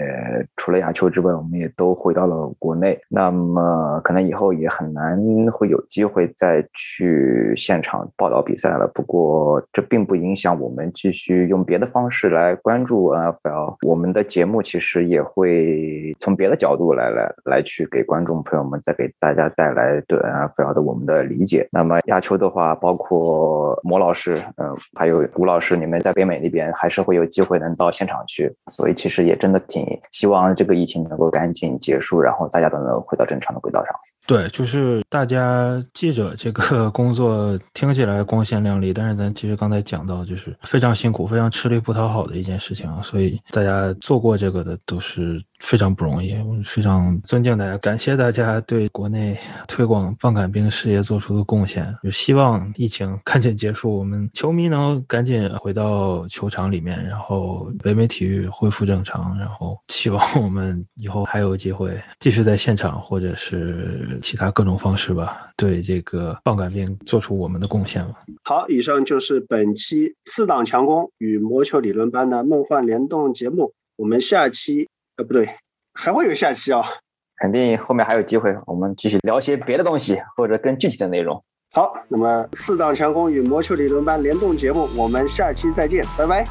除了亚秋之外，我们也都回到了国国内。那么可能以后也很难会有机会再去现场报道比赛了。不过这并不影响我们继续用别的方式来关注 NFL。我们的节目其实也会从别的角度来来来去给观众朋友们再给大家。带来对 NFL 的我们的理解。那么亚秋的话，包括魔老师，嗯，还有吴老师，你们在北美那边还是会有机会能到现场去。所以其实也真的挺希望这个疫情能够赶紧结束，然后大家都能回到正常的轨道上。对，就是大家记者这个 [LAUGHS] 工作听起来光鲜亮丽，但是咱其实刚才讲到，就是非常辛苦、非常吃力不讨好的一件事情。所以大家做过这个的都是。非常不容易，我非常尊敬大家，感谢大家对国内推广棒杆兵事业做出的贡献。就希望疫情 [LAUGHS] 赶紧结束，我们球迷能赶紧回到球场里面，然后北美体育恢复正常。然后 [LAUGHS] 希望我们以后还有机会继续在现场或者是其他各种方式吧，对这个棒杆兵做出我们的贡献吧。好，以上就是本期四档强攻与魔球理论班的梦幻联动节目，我们下期。呃，不对，还会有下期啊！肯定后面还有机会，我们继续聊些别的东西，或者更具体的内容。好，那么四档强攻与魔球理论班联动节目，我们下期再见，拜拜。